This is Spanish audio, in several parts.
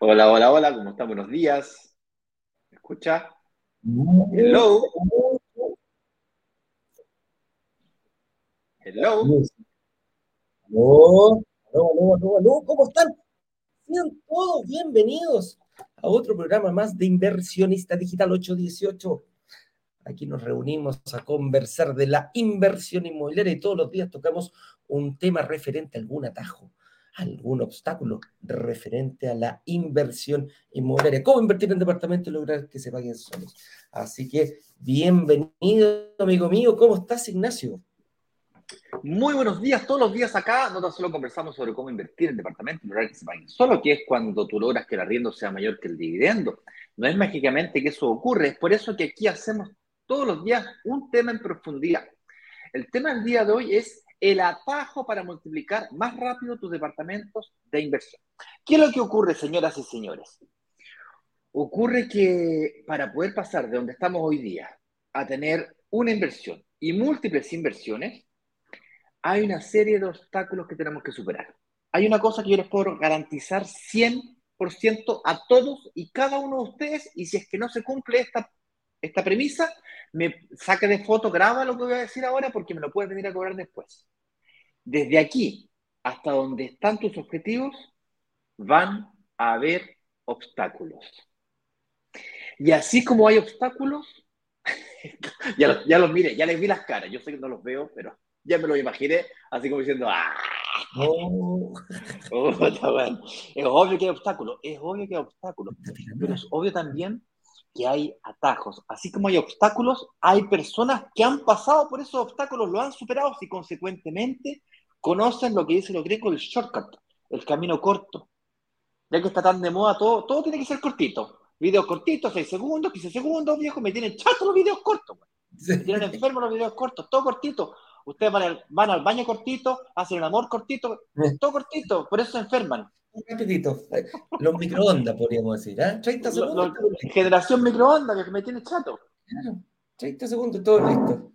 Hola, hola, hola, ¿cómo están? Buenos días. ¿Me escucha? Hello. Hello. Aló, aló, aló, aló, ¿cómo están? Sean todos bienvenidos a otro programa más de Inversionista Digital 818. Aquí nos reunimos a conversar de la inversión inmobiliaria y todos los días tocamos un tema referente a algún atajo, algún obstáculo referente a la inversión inmobiliaria. ¿Cómo invertir en departamentos y lograr que se paguen solos? Así que bienvenido, amigo mío. ¿Cómo estás, Ignacio? Muy buenos días, todos los días acá. No tan solo conversamos sobre cómo invertir en departamentos y lograr que se paguen solo, que es cuando tú logras que el arriendo sea mayor que el dividendo. No es mágicamente que eso ocurre, es por eso que aquí hacemos todos los días un tema en profundidad. El tema del día de hoy es el atajo para multiplicar más rápido tus departamentos de inversión. ¿Qué es lo que ocurre, señoras y señores? Ocurre que para poder pasar de donde estamos hoy día a tener una inversión y múltiples inversiones, hay una serie de obstáculos que tenemos que superar. Hay una cosa que yo les puedo garantizar 100% a todos y cada uno de ustedes, y si es que no se cumple esta, esta premisa, me saque de foto, graba lo que voy a decir ahora porque me lo puedes venir a cobrar después. Desde aquí hasta donde están tus objetivos, van a haber obstáculos. Y así como hay obstáculos, ya, los, ya los mire, ya les vi las caras, yo sé que no los veo, pero ya me lo imaginé, así como diciendo, ¡ah! Oh. Oh. Es obvio que hay obstáculos, es obvio que hay obstáculos, pero es obvio también que hay atajos. Así como hay obstáculos, hay personas que han pasado por esos obstáculos, lo han superado y consecuentemente conocen lo que dice los gringos, el shortcut, el camino corto. Ya que está tan de moda, todo, todo tiene que ser cortito. Videos cortitos, 6 segundos, 15 segundos, viejo, me tienen chato los videos cortos. Me tienen enfermos los videos cortos, todo cortito. Ustedes van al, van al baño cortito, hacen el amor cortito, todo cortito, por eso se enferman. Un rapidito. Los microondas, podríamos decir, ¿eh? 30 Lo- segundos. lo- generación microondas, que me tiene chato. Claro, 30 segundos, todo listo.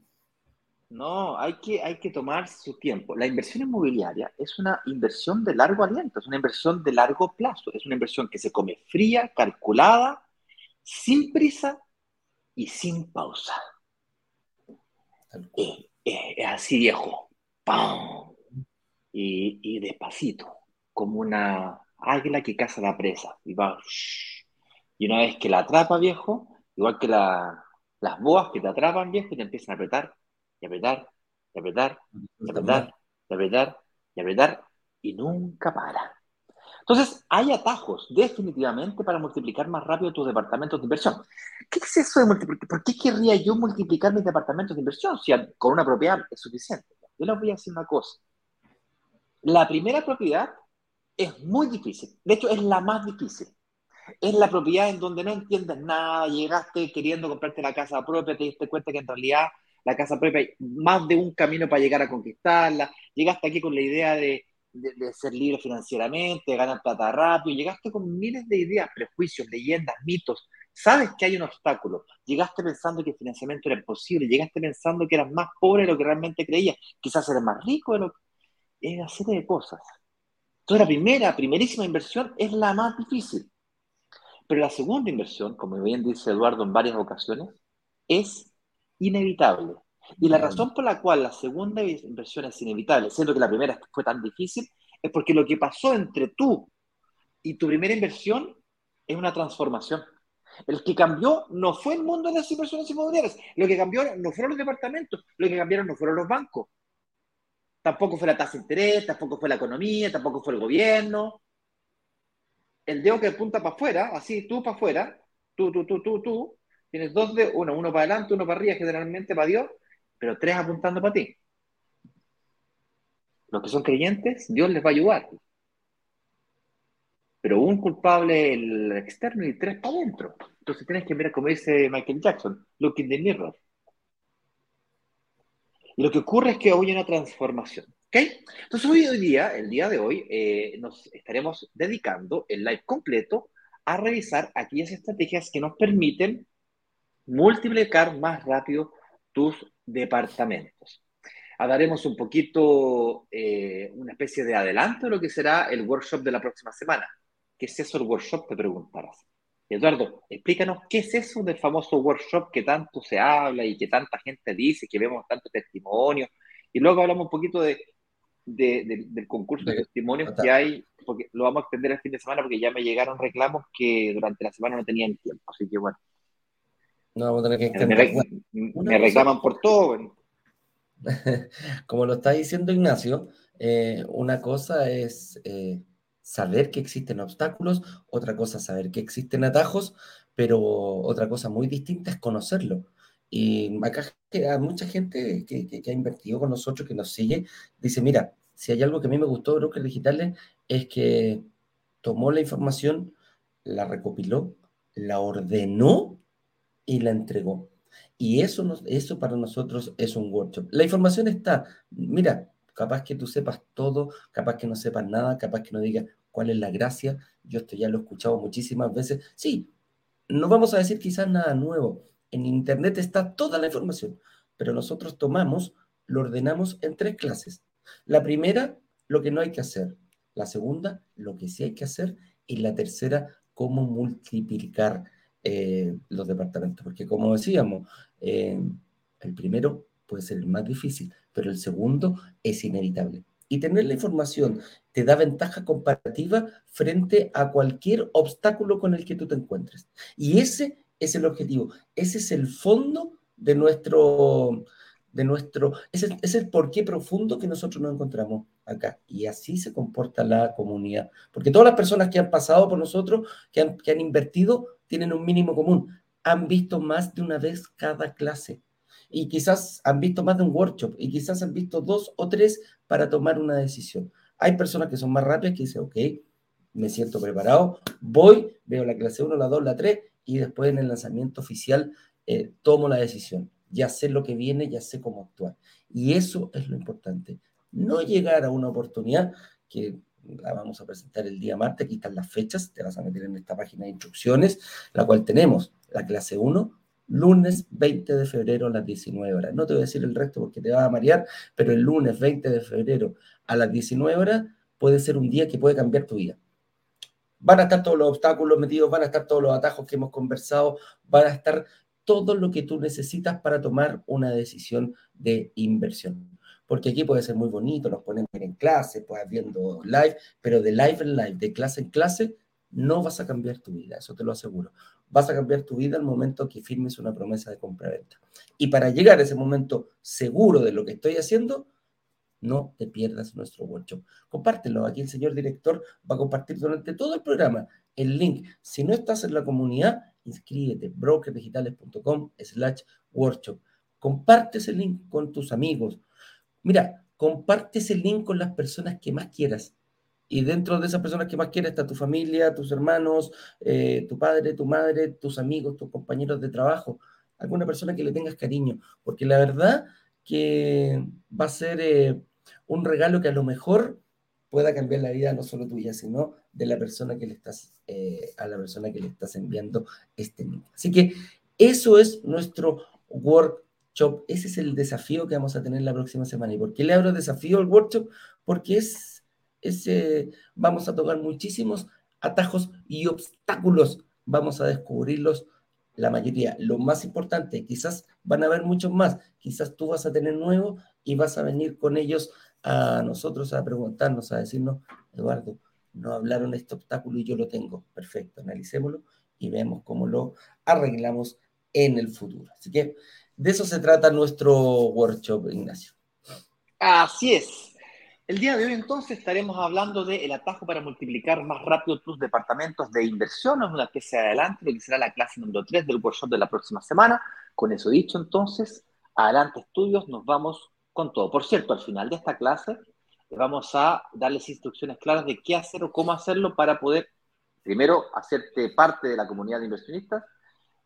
No, hay que, hay que tomar su tiempo. La inversión inmobiliaria es una inversión de largo aliento, es una inversión de largo plazo, es una inversión que se come fría, calculada, sin prisa y sin pausa. Cual. Eh, eh, es así viejo. ¡Pam! Y, y despacito, como una águila que caza la presa. Y va. shh. Y una vez que la atrapa, viejo, igual que la- las boas que te atrapan, viejo, y te empiezan a apretar, y apretar, y apretar, y apretar, y apretar, y apretar, y nunca para. Entonces, hay atajos definitivamente para multiplicar más rápido tus departamentos de inversión. ¿Qué es eso de multiplicar? ¿Por qué querría yo multiplicar mis departamentos de inversión si con una propiedad es suficiente? Yo les voy a decir una cosa. La primera propiedad es muy difícil. De hecho, es la más difícil. Es la propiedad en donde no entiendes nada, llegaste queriendo comprarte la casa propia, te diste cuenta que en realidad la casa propia hay más de un camino para llegar a conquistarla, llegaste aquí con la idea de, ser libre financieramente, de ganar plata rápido, llegaste con miles de ideas, prejuicios, leyendas, mitos, sabes que hay un obstáculo, llegaste pensando que el financiamiento era imposible, llegaste pensando que eras más pobre de lo que realmente creías, quizás eres más rico de lo que... Es una serie de cosas. Entonces la primera, primerísima inversión es la más difícil. Pero la segunda inversión, como bien dice Eduardo en varias ocasiones, es inevitable. Y la razón por la cual la segunda inversión es inevitable, siendo que la primera fue tan difícil, es porque lo que pasó entre tú y tu primera inversión es una transformación. El que cambió no fue el mundo de las inversiones inmobiliarias, lo que cambió no fueron los departamentos, lo que cambiaron no fueron los bancos, tampoco fue la tasa de interés, tampoco fue la economía, tampoco fue el gobierno, el dedo que apunta para afuera, así, tú para afuera, tú, tú, tú, tú, tú, tienes dos dedos, uno, uno para adelante, uno para arriba, generalmente para Dios, pero tres apuntando para ti. Los que son creyentes, Dios les va a ayudar. Pero un culpable externo y tres para adentro. Entonces tienes que mirar, como dice Michael Jackson, look in the mirror. Lo que ocurre es que hoy hay una transformación. ¿ok? Entonces hoy, hoy día, el día de hoy, eh, nos estaremos dedicando el live completo a revisar aquellas estrategias que nos permiten multiplicar más rápido tus departamentos. Hablaremos un poquito, eh, una especie de adelanto de lo que será el workshop de la próxima semana. ¿Qué es eso el workshop? Te preguntarás. Eduardo, explícanos qué es eso del famoso workshop que tanto se habla y que tanta gente dice, que vemos tanto testimonio. Y luego hablamos un poquito de, del concurso de, testimonios que hay, porque lo vamos a extender el fin de semana porque ya me llegaron reclamos que durante la semana no tenían tiempo. Así que bueno. No vamos a tener que me, me, reclaman por todo. Como lo está diciendo Ignacio, eh, una cosa es eh, saber que existen obstáculos, otra cosa saber que existen atajos, pero otra cosa muy distinta es conocerlo. Y acá hay mucha gente que, ha invertido con nosotros, que nos sigue, dice, mira, si hay algo que a mí me gustó de Brokers Digitales es que tomó la información, la recopiló, la ordenó y la entregó. Y eso, eso para nosotros es un workshop. La información está, mira, capaz que tú sepas todo, capaz que no sepas nada, capaz que no digas cuál es la gracia. Yo esto ya lo he escuchado muchísimas veces. Sí, no vamos a decir quizás nada nuevo. En Internet está toda la información, pero nosotros tomamos, lo ordenamos en tres clases. La primera, lo que no hay que hacer. La segunda, lo que sí hay que hacer. Y la tercera, cómo multiplicar eh, los departamentos. Porque como decíamos, eh, el primero puede ser el más difícil, pero el segundo es inevitable. Y tener la información te da ventaja comparativa frente a cualquier obstáculo con el que tú te encuentres. Y ese es el objetivo, ese es el fondo de nuestro, de nuestro, ese es el porqué profundo que nosotros nos encontramos acá. Y así se comporta la comunidad. Porque todas las personas que han pasado por nosotros, que han, que han invertido, tienen un mínimo común. Han visto más de una vez cada clase. Y quizás han visto más de un workshop. Y quizás han visto dos o tres para tomar una decisión. Hay personas que son más rápidas que dicen, ok, me siento preparado, voy, veo la clase 1, la 2, la 3 y después en el lanzamiento oficial eh, tomo la decisión. Ya sé lo que viene, ya sé cómo actuar. Y eso es lo importante. No llegar a una oportunidad que la vamos a presentar el día martes, aquí están las fechas, te vas a meter en esta página de instrucciones, la cual tenemos la clase 1, lunes 20 de febrero a las 19 horas. No te voy a decir el resto porque te va a marear, pero el lunes 20 de febrero a las 19 horas puede ser un día que puede cambiar tu vida. Van a estar todos los obstáculos metidos, van a estar todos los atajos que hemos conversado, van a estar todo lo que tú necesitas para tomar una decisión de inversión porque aquí puede ser muy bonito, nos ponen en clase, pues viendo live, pero de live en live, de clase en clase, no vas a cambiar tu vida, eso te lo aseguro. Vas a cambiar tu vida al momento que firmes una promesa de compra-venta. Y para llegar a ese momento seguro de lo que estoy haciendo, no te pierdas nuestro workshop. Compártelo. Aquí el señor director va a compartir durante todo el programa el link. Si no estás en la comunidad, inscríbete brokerdigitales.com slash workshop. Comparte ese link con tus amigos, Mira, comparte ese link con las personas que más quieras. Y dentro de esas personas que más quieras está tu familia, tus hermanos, eh, tu padre, tu madre, tus amigos, tus compañeros de trabajo, alguna persona que le tengas cariño. Porque la verdad que va a ser eh, un regalo que a lo mejor pueda cambiar la vida no solo tuya, sino de la persona que le estás, eh, a la persona que le estás enviando este link. Así que eso es nuestro work ese es el desafío que vamos a tener la próxima semana. ¿Y por qué le abro desafío al workshop? Porque es, vamos a tocar muchísimos atajos y obstáculos. Vamos a descubrirlos la mayoría. Lo más importante, quizás van a haber muchos más. Quizás tú vas a tener nuevos y vas a venir con ellos a nosotros a preguntarnos, a decirnos, Eduardo, no hablaron de este obstáculo y yo lo tengo. Perfecto, analicémoslo y vemos cómo lo arreglamos en el futuro. Así que de eso se trata nuestro workshop, Ignacio. Así es. El día de hoy entonces estaremos hablando del atajo para multiplicar más rápido tus departamentos de inversión. Es una especie de adelante, lo que será la clase número 3 del workshop de la próxima semana. Con eso dicho entonces, adelante estudios, nos vamos con todo. Por cierto, al final de esta clase vamos a darles instrucciones claras de qué hacer o cómo hacerlo para poder, primero, hacerte parte de la comunidad de inversionistas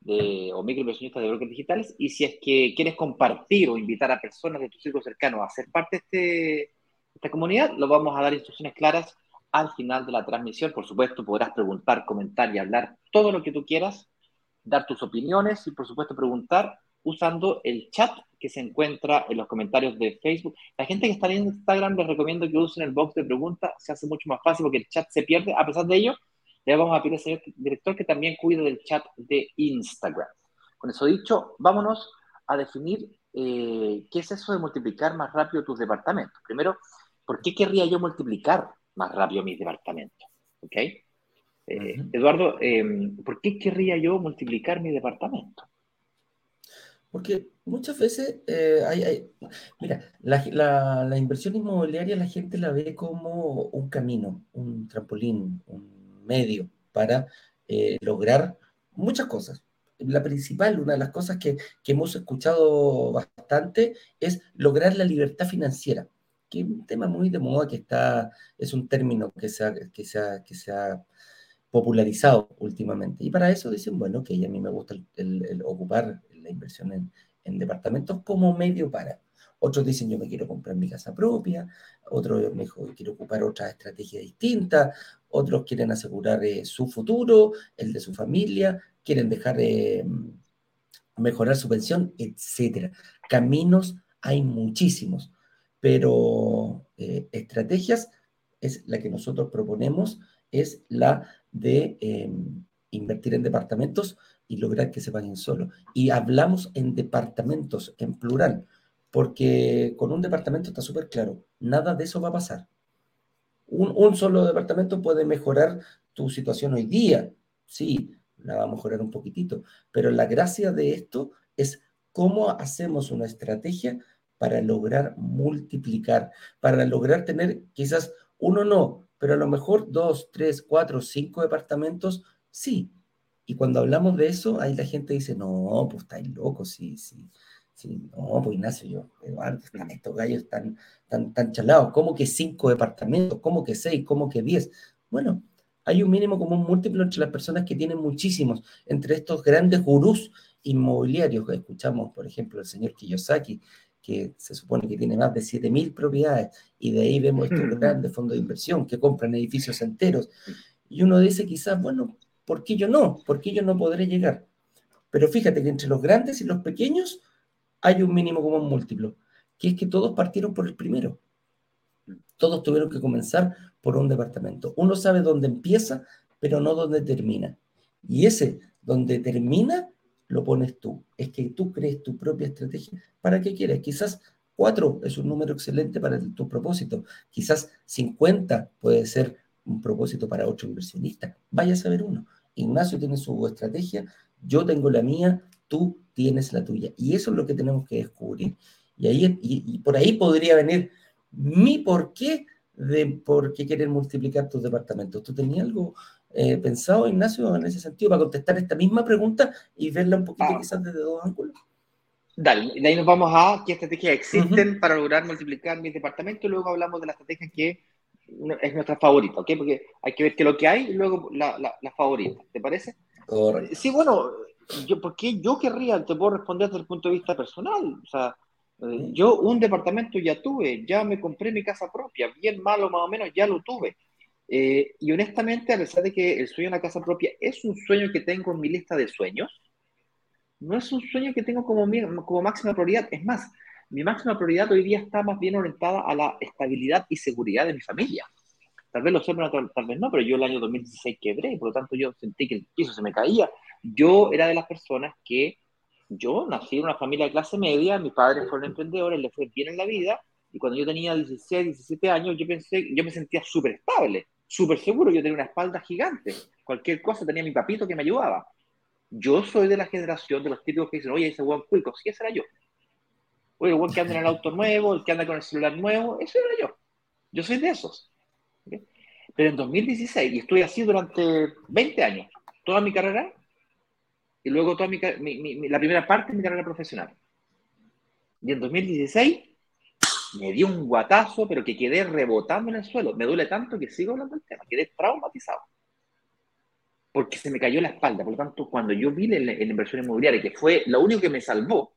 de, o microinversionistas de brokers digitales. Y si es que quieres compartir o invitar a personas de tu círculo cercano a ser parte de este, esta comunidad, lo vamos a dar instrucciones claras al final de la transmisión. Por supuesto, podrás preguntar, comentar y hablar todo lo que tú quieras, dar tus opiniones y, por supuesto, preguntar usando el chat que se encuentra en los comentarios de Facebook. La gente que está en Instagram les recomiendo que usen el box de preguntas, se hace mucho más fácil porque el chat se pierde. A pesar de ello, le vamos a pedir al señor director que también cuide del chat de Instagram. Con eso dicho, vámonos a definir eh, qué es eso de multiplicar más rápido tus departamentos. Primero, ¿por qué querría yo multiplicar más rápido mis departamentos? ¿Ok? Eh, Eduardo, eh, ¿por qué querría yo multiplicar mi departamento? Porque muchas veces hay, mira, la, inversión inmobiliaria la gente la ve como un camino, un trampolín, un medio para eh, lograr muchas cosas. La principal, una de las cosas que, hemos escuchado bastante es lograr la libertad financiera, que es un tema muy de moda que está, es un término que se ha, que que se ha popularizado últimamente. Y para eso dicen, bueno, que a mí me gusta el, ocupar la inversión en, en departamentos como medio para. Otros dicen, yo me quiero comprar mi casa propia, otros mejor quiero ocupar otra estrategia distinta, otros quieren asegurar eh, su futuro, el de su familia, quieren dejar eh, mejorar su pensión, etc. Caminos hay muchísimos, pero eh, estrategias es la que nosotros proponemos, es la de em, invertir en departamentos y lograr que se paguen solo. Y hablamos en departamentos, en plural, porque con un departamento está súper claro, nada de eso va a pasar. Un, solo departamento puede mejorar tu situación hoy día, sí, la va a mejorar un poquitito, pero la gracia de esto es cómo hacemos una estrategia para lograr multiplicar, para lograr tener quizás uno no, pero a lo mejor dos, tres, cuatro, cinco departamentos, sí. Y cuando hablamos de eso, ahí la gente dice, no, pues estáis locos, sí, sí. Sí, no, pues Ignacio, yo, Eduardo, están estos gallos están tan, tan chalados. ¿Cómo que cinco departamentos? ¿Cómo que seis? ¿Cómo que diez? Bueno, hay un mínimo común múltiplo entre las personas que tienen muchísimos, entre estos grandes gurús inmobiliarios que escuchamos, por ejemplo, el señor Kiyosaki, que se supone que tiene más de 7.000 propiedades, y de ahí vemos estos grandes fondos de inversión que compran edificios enteros. Y uno dice quizás, bueno, ¿por qué yo no? ¿Por qué yo no podré llegar? Pero fíjate que entre los grandes y los pequeños, hay un mínimo común múltiplo, que es que todos partieron por el primero. Todos tuvieron que comenzar por un departamento. Uno sabe dónde empieza, pero no dónde termina. Y ese donde termina, lo pones tú. Es que tú crees tu propia estrategia. ¿Para qué quieres? Quizás cuatro es un número excelente para tu propósito. Quizás 50 puede ser un propósito para otro inversionista. Vaya a saber uno. Ignacio tiene su estrategia, yo tengo la mía, tú tienes la tuya. Y eso es lo que tenemos que descubrir. Y, ahí, y, por ahí podría venir mi porqué de por qué querer multiplicar tus departamentos. ¿Tú tenías algo eh, pensado, Ignacio, en ese sentido, para contestar esta misma pregunta y verla un poquito ah. quizás desde dos ángulos? Dale, de ahí nos vamos a qué estrategias existen para lograr multiplicar mis departamentos y luego hablamos de la estrategia que es nuestra favorita, ¿ok? Porque hay que ver qué es lo que hay y luego la, la, la favorita, ¿te parece? Correcto. Sí, bueno, yo, ¿por qué yo querría? Te puedo responder desde el punto de vista personal. O sea, yo un departamento ya tuve, ya me compré mi casa propia, bien malo más o menos, ya lo tuve. Eh, y honestamente, a pesar de que el sueño de la casa propia es un sueño que tengo en mi lista de sueños, no es un sueño que tengo como, como máxima prioridad. Es más, mi máxima prioridad hoy día está más bien orientada a la estabilidad y seguridad de mi familia. Tal vez lo sé, tal, tal vez no, pero yo el año 2016 quebré, por lo tanto yo sentí que el piso se me caía, yo era de las personas que yo nací en una familia de clase media, mis padres fueron emprendedores, les fue bien en la vida, y cuando yo tenía 16, 17 años, yo pensé, yo me sentía súper estable, súper seguro, yo tenía una espalda gigante, cualquier cosa tenía mi papito que me ayudaba. Yo soy de la generación de los típicos que dicen, oye, ese buen cuico, sí, ese era yo. Oye, el buen que anda en el auto nuevo, el que anda con el celular nuevo, eso era yo. Yo soy de esos. Pero en 2016, y estoy así durante 20 años, toda mi carrera, y luego toda mi, la primera parte de mi carrera profesional. Y en 2016 me dio un guatazo, pero que quedé rebotando en el suelo. Me duele tanto que sigo hablando del tema, quedé traumatizado. porque se me cayó la espalda. Por lo tanto, cuando yo vi la, inversión inmobiliaria, que fue lo único que me salvó,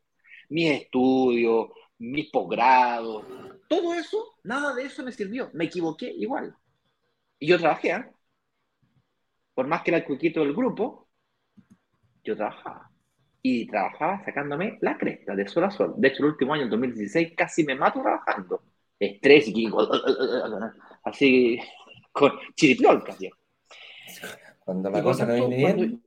mis estudios, mis posgrados, todo eso, nada de eso me sirvió. Me equivoqué igual. Y yo trabajé, ¿eh? Por más que era el cuquito del grupo, yo trabajaba. Y trabajaba sacándome la cresta de sol a sol. De hecho, el último año, el 2016, casi me mato trabajando. Estrés y así con chiripiol casi. Cuando la cosa no viene bien.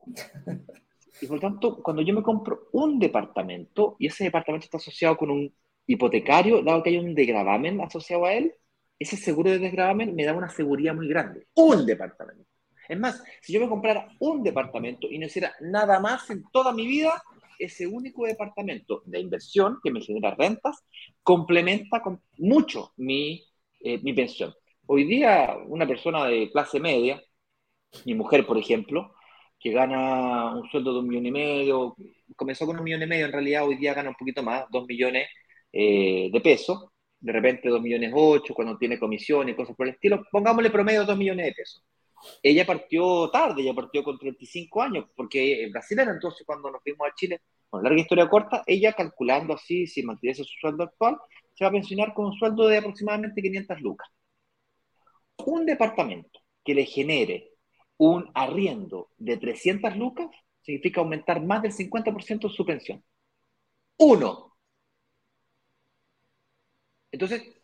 Y por tanto, cuando yo me compro un departamento y ese departamento está asociado con un hipotecario, dado que hay un degravamen asociado a él, ese seguro de desgravamen me da una seguridad muy grande. Un departamento. Es más, si yo me comprara un departamento y no hiciera nada más en toda mi vida, ese único departamento de inversión que me genera rentas complementa con mucho mi, eh, mi pensión. Hoy día, una persona de clase media, mi mujer, por ejemplo, que gana un sueldo de un millón y medio, comenzó con un millón y medio, en realidad hoy día gana un poquito más, dos millones eh, de pesos, de repente dos millones ocho, cuando tiene comisión y cosas por el estilo, pongámosle promedio dos millones de pesos. Ella partió tarde, ella partió con 35 años, porque en Brasil entonces cuando nos fuimos a Chile, con larga historia corta, ella calculando así, si mantuviese su sueldo actual, se va a pensionar con un sueldo de aproximadamente 500 lucas. Un departamento que le genere un arriendo de 300 lucas significa aumentar más del 50% su pensión. Uno. Entonces,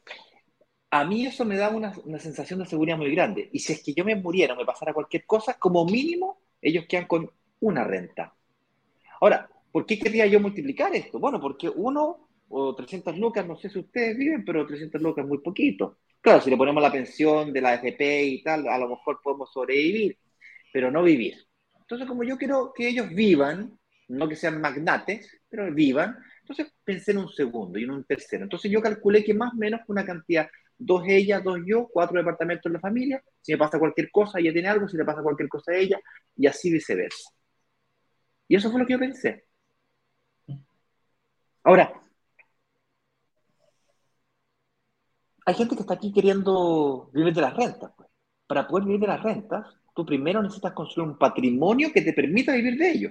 a mí eso me da una, una, sensación de seguridad muy grande. Y si es que yo me muriera o me pasara cualquier cosa, como mínimo, ellos quedan con una renta. Ahora, ¿por qué quería yo multiplicar esto? Bueno, porque uno o 300 lucas, no sé si ustedes viven, pero 300 lucas es muy poquito. Claro, si le ponemos la pensión de la FP y tal, a lo mejor podemos sobrevivir, pero no vivir. Entonces, como yo quiero que ellos vivan, no que sean magnates, pero vivan, entonces pensé en un segundo y en un tercero. Entonces yo calculé que más o menos una cantidad, dos ellas, dos yo, cuatro departamentos en la familia, si me pasa cualquier cosa, ella tiene algo, si le pasa cualquier cosa a ella, y así viceversa. Y eso fue lo que yo pensé. Ahora, hay gente que está aquí queriendo vivir de las rentas. Pues. Para poder vivir de las rentas, tú primero necesitas construir un patrimonio que te permita vivir de ello.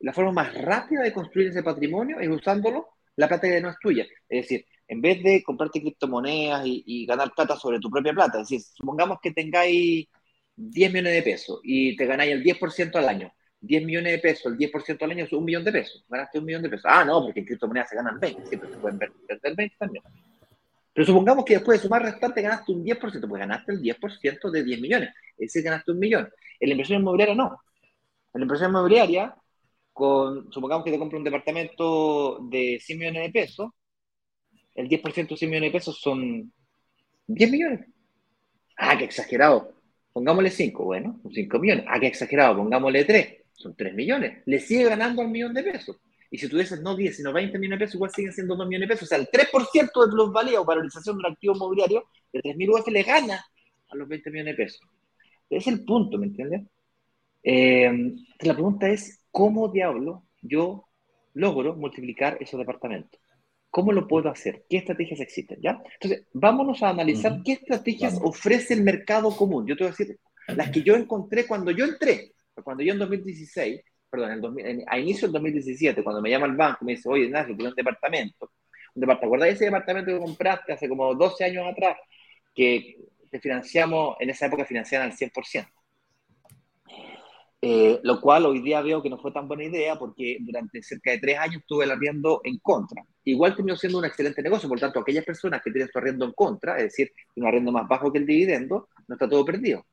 La forma más rápida de construir ese patrimonio es usándolo la plata que no es tuya. Es decir, en vez de comprarte criptomonedas y, y, ganar plata sobre tu propia plata, es decir, supongamos que tengáis 10 millones de pesos y te ganáis el 10% al año. 10 millones de pesos, el 10% al año es un millón de pesos. Ganaste un millón de pesos. Ah, no, porque en criptomonedas se ganan 20, siempre se pueden perder 20 también. Pero supongamos que después de sumar restante ganaste un 10%, pues ganaste el 10% de 10 millones, es decir, ganaste un millón. En la inversión inmobiliaria no. En la inversión inmobiliaria, con, supongamos que te compras un departamento de 100 millones de pesos, el 10% de 100 millones de pesos son 10 millones. Ah, qué exagerado. Pongámosle 5, bueno, son 5 millones. Ah, qué exagerado, pongámosle 3, son 3 millones. Le sigue ganando al millón de pesos. Y si tuvieses no 10, sino 20 millones de pesos, igual siguen siendo 2 millones de pesos. O sea, el 3% de plusvalía o valorización de un activo inmobiliario de 3.000 UF le gana a los 20 millones de pesos. Ese es el punto, ¿me entiendes? Eh, la pregunta es, ¿cómo diablo yo logro multiplicar esos departamentos? ¿Cómo lo puedo hacer? ¿Qué estrategias existen? ¿ya? Entonces, vámonos a analizar uh -huh. qué estrategias Vamos. ofrece el mercado común. Yo te voy a decir las que yo encontré cuando yo entré, cuando yo en 2016 perdón, en 2000, en, a inicio del 2017, cuando me llama el banco y me dice, oye, Ignacio, tiene un departamento. Un departamento. ¿Acuerdas ese departamento que compraste hace como 12 años atrás? Que te financiamos, en esa época financiaban al 100%. Eh, lo cual hoy día veo que no fue tan buena idea porque durante cerca de tres años tuve el arriendo en contra. Igual terminó siendo un excelente negocio, por tanto, aquellas personas que tienen su arriendo en contra, es decir, un arriendo más bajo que el dividendo, no está todo perdido.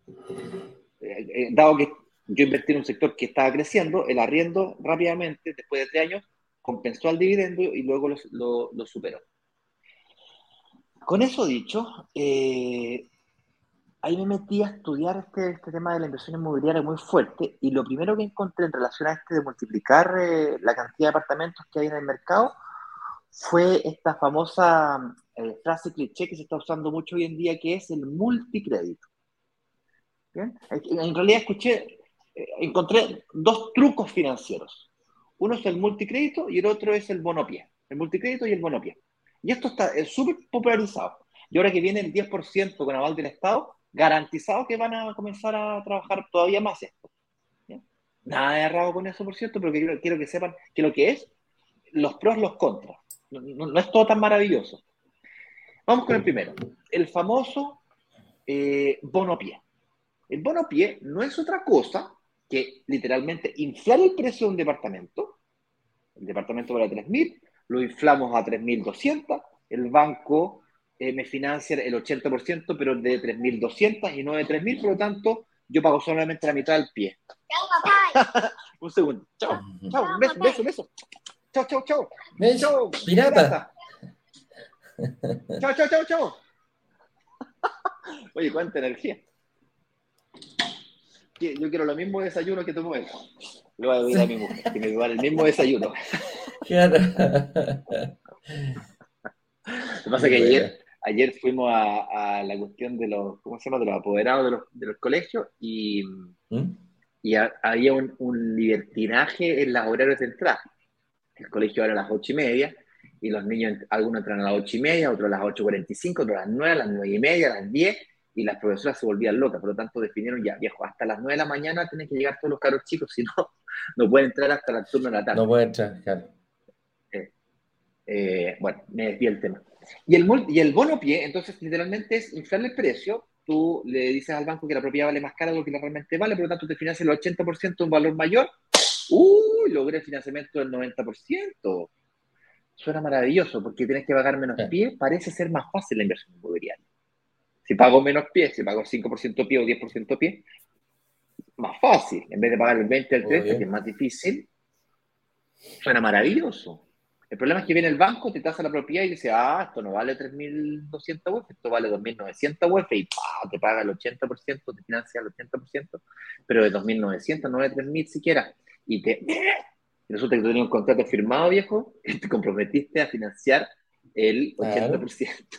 Eh, eh, dado que yo invertí en un sector que estaba creciendo, el arriendo rápidamente, después de tres años, compensó al dividendo y luego lo, lo, lo superó. Con eso dicho, ahí me metí a estudiar este, este, tema de la inversión inmobiliaria muy fuerte y lo primero que encontré en relación a este de multiplicar eh, la cantidad de apartamentos que hay en el mercado fue esta famosa eh, frase cliché que se está usando mucho hoy en día que es el multicrédito. En realidad escuché encontré dos trucos financieros. Uno es el multicrédito y el otro es el bonopié. El multicrédito y el bonopié. Y esto está súper popularizado. Y ahora que viene el 10% con aval del Estado, garantizado que van a comenzar a trabajar todavía más esto. Nada de errado con eso, por cierto, pero quiero, quiero que sepan que lo que es, los pros, los contras. No, es todo tan maravilloso. Vamos con el primero. El famoso eh, bono pie. El bono pie no es otra cosa que literalmente inflar el precio de un departamento. El departamento vale 3.000, lo inflamos a 3.200, el banco eh, me financia el 80%, pero de 3.200 y no de 3.000, por lo tanto, yo pago solamente la mitad del pie. un segundo. Chao, chao, un beso, un beso, un beso. Chao, chao, chao. Chao, pirata. Chao, chao, chao, chao. Oye, cuánta energía. Yo quiero lo mismo desayuno que tú mueves. Le voy a pedir a mi mujer que me llevar el mismo desayuno. Claro. Lo que pasa es que ayer, ayer fuimos a, a, la cuestión de los, ¿cómo se llama? De los apoderados de los, de los colegios y, ¿Mm? y había un, un, libertinaje en las horarios de entrada. El colegio era a las ocho y media y los niños, algunos entran a las ocho y media, otros a las ocho cuarenta y cinco, otros a las nueve, a las nueve y media, a las diez y las profesoras se volvían locas, por lo tanto definieron ya, viejo, hasta las nueve de la mañana tienen que llegar todos los caros chicos, si no, no pueden entrar hasta el turno de la tarde. No pueden entrar, claro. Eh, eh, bueno, me desvié el tema. Y el, y el bono pie, entonces, literalmente es inflarle el precio. Tú le dices al banco que la propiedad vale más cara de lo que realmente vale, por lo tanto te financia el 80% de un valor mayor. ¡Uy! Logré financiamiento del 90%. Suena maravilloso porque tienes que pagar menos pie. Parece ser más fácil la inversión inmobiliaria. Si pago menos pie, si pago 5% pie o 10% pie, más fácil. En vez de pagar el 20 al 30, que es más difícil, suena maravilloso. El problema es que viene el banco, te tasa la propiedad y dice, ah, esto no vale 3.200 UF, esto vale 2.900 UF y te paga el 80%, te financia el 80%, pero de 2.900, no de 3.000 siquiera. Y te resulta que tú tenías un contrato firmado, viejo, y te comprometiste a financiar el 80%.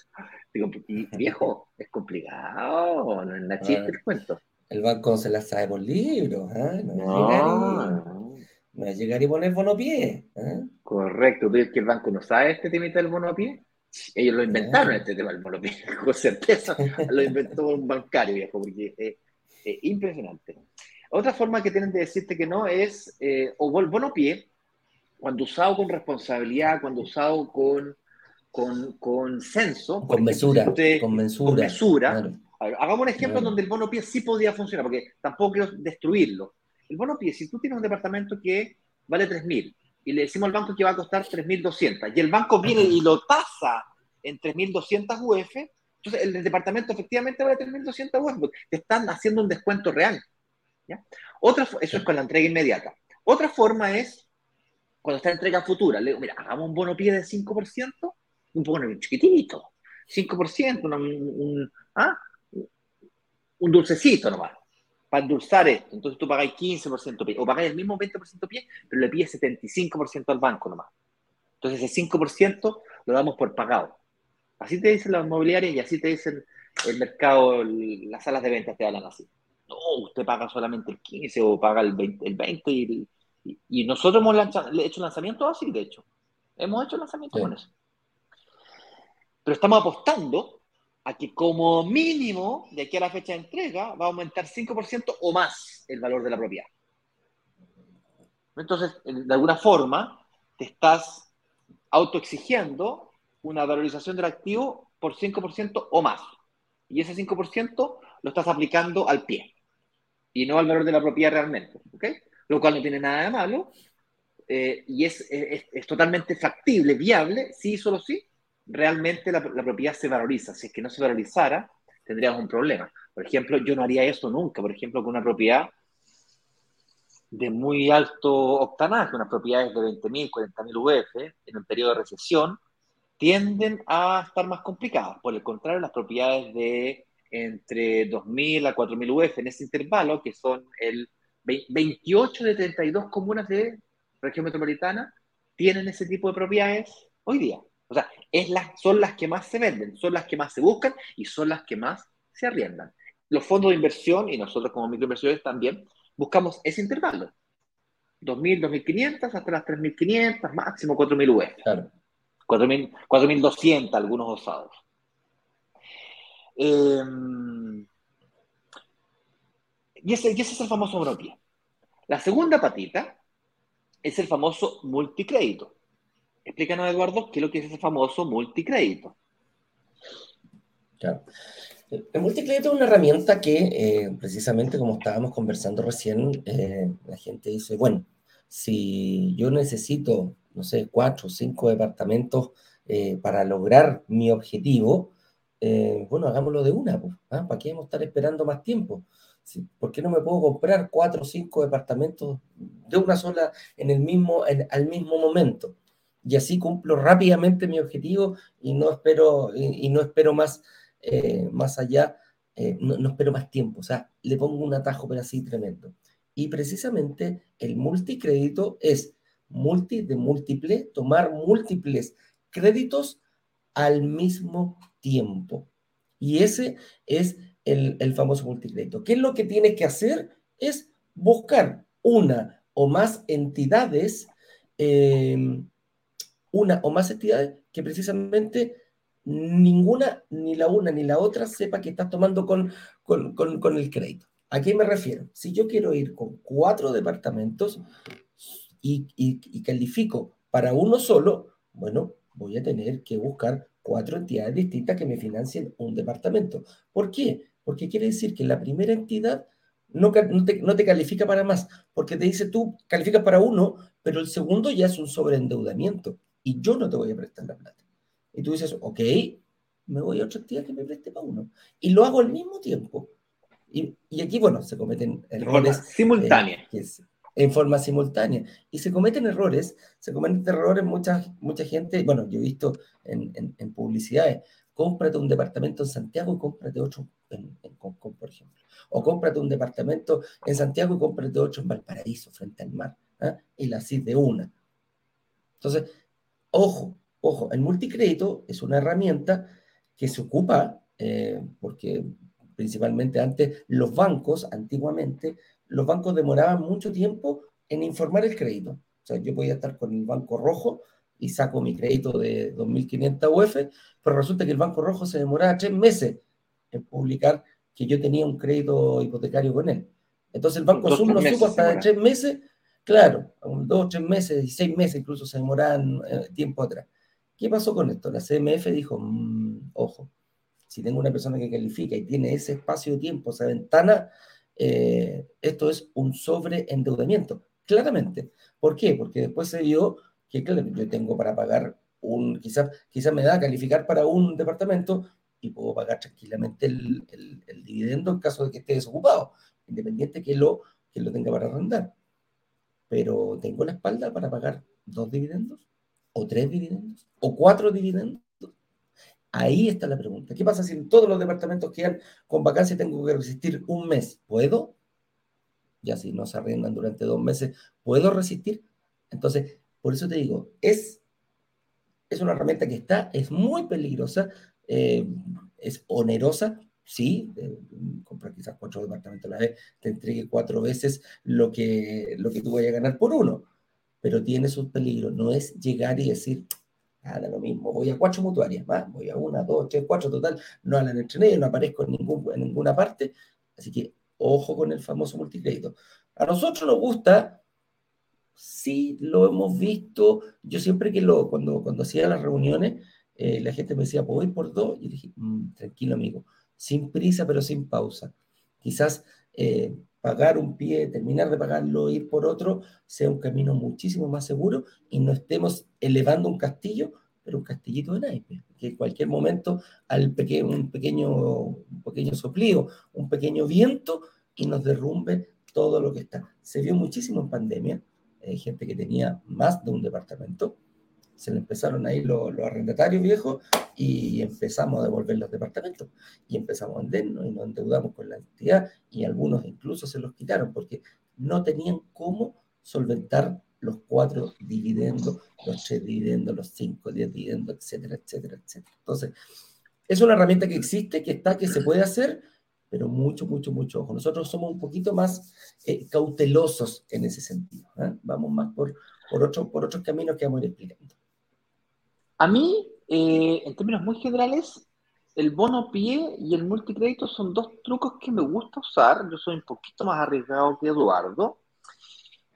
Y, viejo, es complicado, no es la chiste el cuento. El banco se la sabe por libro, ¿eh? no, no es llegar y poner bonopié. ¿eh? Correcto, ¿tú dices que el banco no sabe este tema del bonopié? Ellos lo inventaron este tema del bonopié, con certeza lo inventó un bancario, viejo, porque es, impresionante. Otra forma que tienen de decirte que no es, eh, o bonopié, cuando usado con responsabilidad, cuando usado con, con, con censo. Con mesura. con mesura. Hagamos un ejemplo donde el bono pie sí podía funcionar, porque tampoco quiero destruirlo. El bono pie, si tú tienes un departamento que vale 3.000 y le decimos al banco que va a costar 3.200 y el banco viene y lo tasa en 3.200 UF, entonces el departamento efectivamente vale 3.200 UF, te están haciendo un descuento real. Otra, eso es con la entrega inmediata. Otra forma es cuando está entrega futura. Le digo, mira, hagamos un bono pie de 5%, un poco chiquitito, 5%, un, ¿ah? un dulcecito nomás para endulzar esto. Entonces tú pagáis 15% pie, o pagáis el mismo 20% pie, pero le pides 75% al banco nomás. Entonces ese 5% lo damos por pagado. Así te dicen las inmobiliarias y así te dicen el mercado, las salas de ventas te hablan así. No, usted paga solamente el 15 o paga el 20, el 20 y, nosotros hemos hecho lanzamientos así, de hecho. Hemos hecho lanzamientos con eso. Pero estamos apostando a que como mínimo, de aquí a la fecha de entrega, va a aumentar 5% o más el valor de la propiedad. Entonces, de alguna forma, te estás autoexigiendo una valorización del activo por 5% o más. Y ese 5% lo estás aplicando al pie y no al valor de la propiedad realmente. Lo cual no tiene nada de malo eh, y es, es, es, totalmente factible, viable, sí, solo sí, realmente la, propiedad se valoriza. Si es que no se valorizara, tendríamos un problema. Por ejemplo, yo no haría eso nunca, por ejemplo, con una propiedad de muy alto octanaje, unas propiedades de 20.000, 40.000 UF, en un periodo de recesión, tienden a estar más complicadas. Por el contrario, las propiedades de entre 2.000 a 4.000 UF en ese intervalo, que son el 28 de 32 comunas de región metropolitana, tienen ese tipo de propiedades hoy día. O sea, es son las que más se venden, son las que más se buscan y son las que más se arriendan. Los fondos de inversión y nosotros como microinversores también buscamos ese intervalo. 2.000, 2.500 hasta las 3.500, máximo 4.000 UF. Claro. 4.200 algunos osados. Em, y, ese, es el famoso monopía. La segunda patita es el famoso multicrédito. Explícanos, Eduardo, qué es lo que es ese famoso multicrédito. Claro. El multicrédito es una herramienta que, eh, precisamente como estábamos conversando recién, eh, la gente dice, bueno, si yo necesito, no sé, cuatro o cinco departamentos eh, para lograr mi objetivo, bueno, hagámoslo de una, pues. ¿para qué vamos a estar esperando más tiempo? ¿Por qué no me puedo comprar cuatro o cinco departamentos de una sola en el mismo, al mismo momento? Y así cumplo rápidamente mi objetivo y no espero, y no espero más eh, más allá, eh, no, espero más tiempo, o sea, le pongo un atajo, pero así tremendo. Y precisamente el multicrédito es multi de múltiple, tomar múltiples créditos al mismo tiempo. Y ese es el, famoso multicrédito. ¿Qué es lo que tiene que hacer? Es buscar una o más entidades, eh, una o más entidades que precisamente ninguna, ni la una ni la otra, sepa que estás tomando con, con, el crédito. ¿A qué me refiero? Si yo quiero ir con cuatro departamentos y, califico para uno solo, bueno, voy a tener que buscar cuatro entidades distintas que me financien un departamento. ¿Por qué? Porque quiere decir que la primera entidad no, no, te, no, te, califica para más, porque te dice tú calificas para uno, pero el segundo ya es un sobreendeudamiento y yo no te voy a prestar la plata. Y tú dices, ok, me voy a otra actividad que me preste para uno. Y lo hago al mismo tiempo. Y, y aquí, bueno, se cometen errores. Simultáneos. Eh, en forma simultánea. Y se cometen errores, se cometen errores, mucha, mucha gente, bueno, yo he visto en, en, en publicidades, cómprate un departamento en Santiago y cómprate otro en, en Concón, por ejemplo. O cómprate un departamento en Santiago y cómprate otro en Valparaíso, frente al mar. ¿eh? Y la así de una. Entonces, ojo, Ojo, el multicrédito es una herramienta que se ocupa, eh, porque principalmente antes los bancos, antiguamente, los bancos demoraban mucho tiempo en informar el crédito. O sea, yo podía estar con el banco rojo y saco mi crédito de 2.500 UF, pero resulta que el banco rojo se demoraba tres meses en publicar que yo tenía un crédito hipotecario con él. Entonces el banco azul no supo hasta de tres meses, claro, dos, tres meses seis meses incluso se demoraban eh, tiempo atrás. ¿Qué pasó con esto? La CMF dijo, mm, ojo, si tengo una persona que califica y tiene ese espacio de tiempo, esa ventana, eh, esto es un sobreendeudamiento, claramente. ¿Por qué? Porque después se vio que, claro, yo tengo para pagar un, quizás quizá me da calificar para un departamento y puedo pagar tranquilamente el, dividendo en caso de que esté desocupado, independiente que lo, que lo tenga para arrendar. Pero tengo la espalda para pagar dos dividendos o tres dividendos, o cuatro dividendos. Ahí está la pregunta. ¿Qué pasa si en todos los departamentos quedan con vacancia tengo que resistir un mes? ¿Puedo? Ya si no se arrendan durante dos meses, ¿puedo resistir? Entonces, por eso te digo, es, es una herramienta que está, es muy peligrosa, eh, es onerosa, sí, comprar quizás cuatro departamentos a la vez, te entregue cuatro veces lo que, lo que tú vayas a ganar por uno pero tiene sus peligros. No es llegar y decir, nada, lo mismo, voy a cuatro mutuarias, más, voy a una, dos, tres, cuatro, total, no hablan entre ellos, no aparezco en, ningún, en ninguna parte. Así que ojo con el famoso multicrédito. A nosotros nos gusta, sí, lo hemos visto. Yo siempre que lo, cuando, cuando hacía las reuniones, eh, la gente me decía, ¿puedo ir por dos? Y dije, mm, tranquilo, amigo, sin prisa, pero sin pausa. Quizás eh, pagar un pie, terminar de pagarlo, ir por otro, sea un camino muchísimo más seguro y no estemos elevando un castillo, pero un castillito de naipes, que en cualquier momento al pequeño, un, pequeño, un pequeño soplío, un pequeño viento y nos derrumbe todo lo que está. Se vio muchísimo en pandemia, hay gente que tenía más de un departamento, se le empezaron a ir los, arrendatarios viejos y empezamos a devolver los departamentos y empezamos a vendernos y nos endeudamos con la entidad y algunos incluso se los quitaron porque no tenían cómo solventar los cuatro dividendos, los tres dividendos, los cinco, diez dividendos, etcétera, etcétera, etcétera. Entonces, es una herramienta que existe, que está, que se puede hacer, pero mucho, mucho, mucho ojo. Nosotros somos un poquito más eh, cautelosos en ese sentido. ¿eh? Vamos más por, por, por otros caminos que vamos a ir explicando. A mí, eh, en términos muy generales, el bono pie y el multicrédito son dos trucos que me gusta usar. Yo soy un poquito más arriesgado que Eduardo.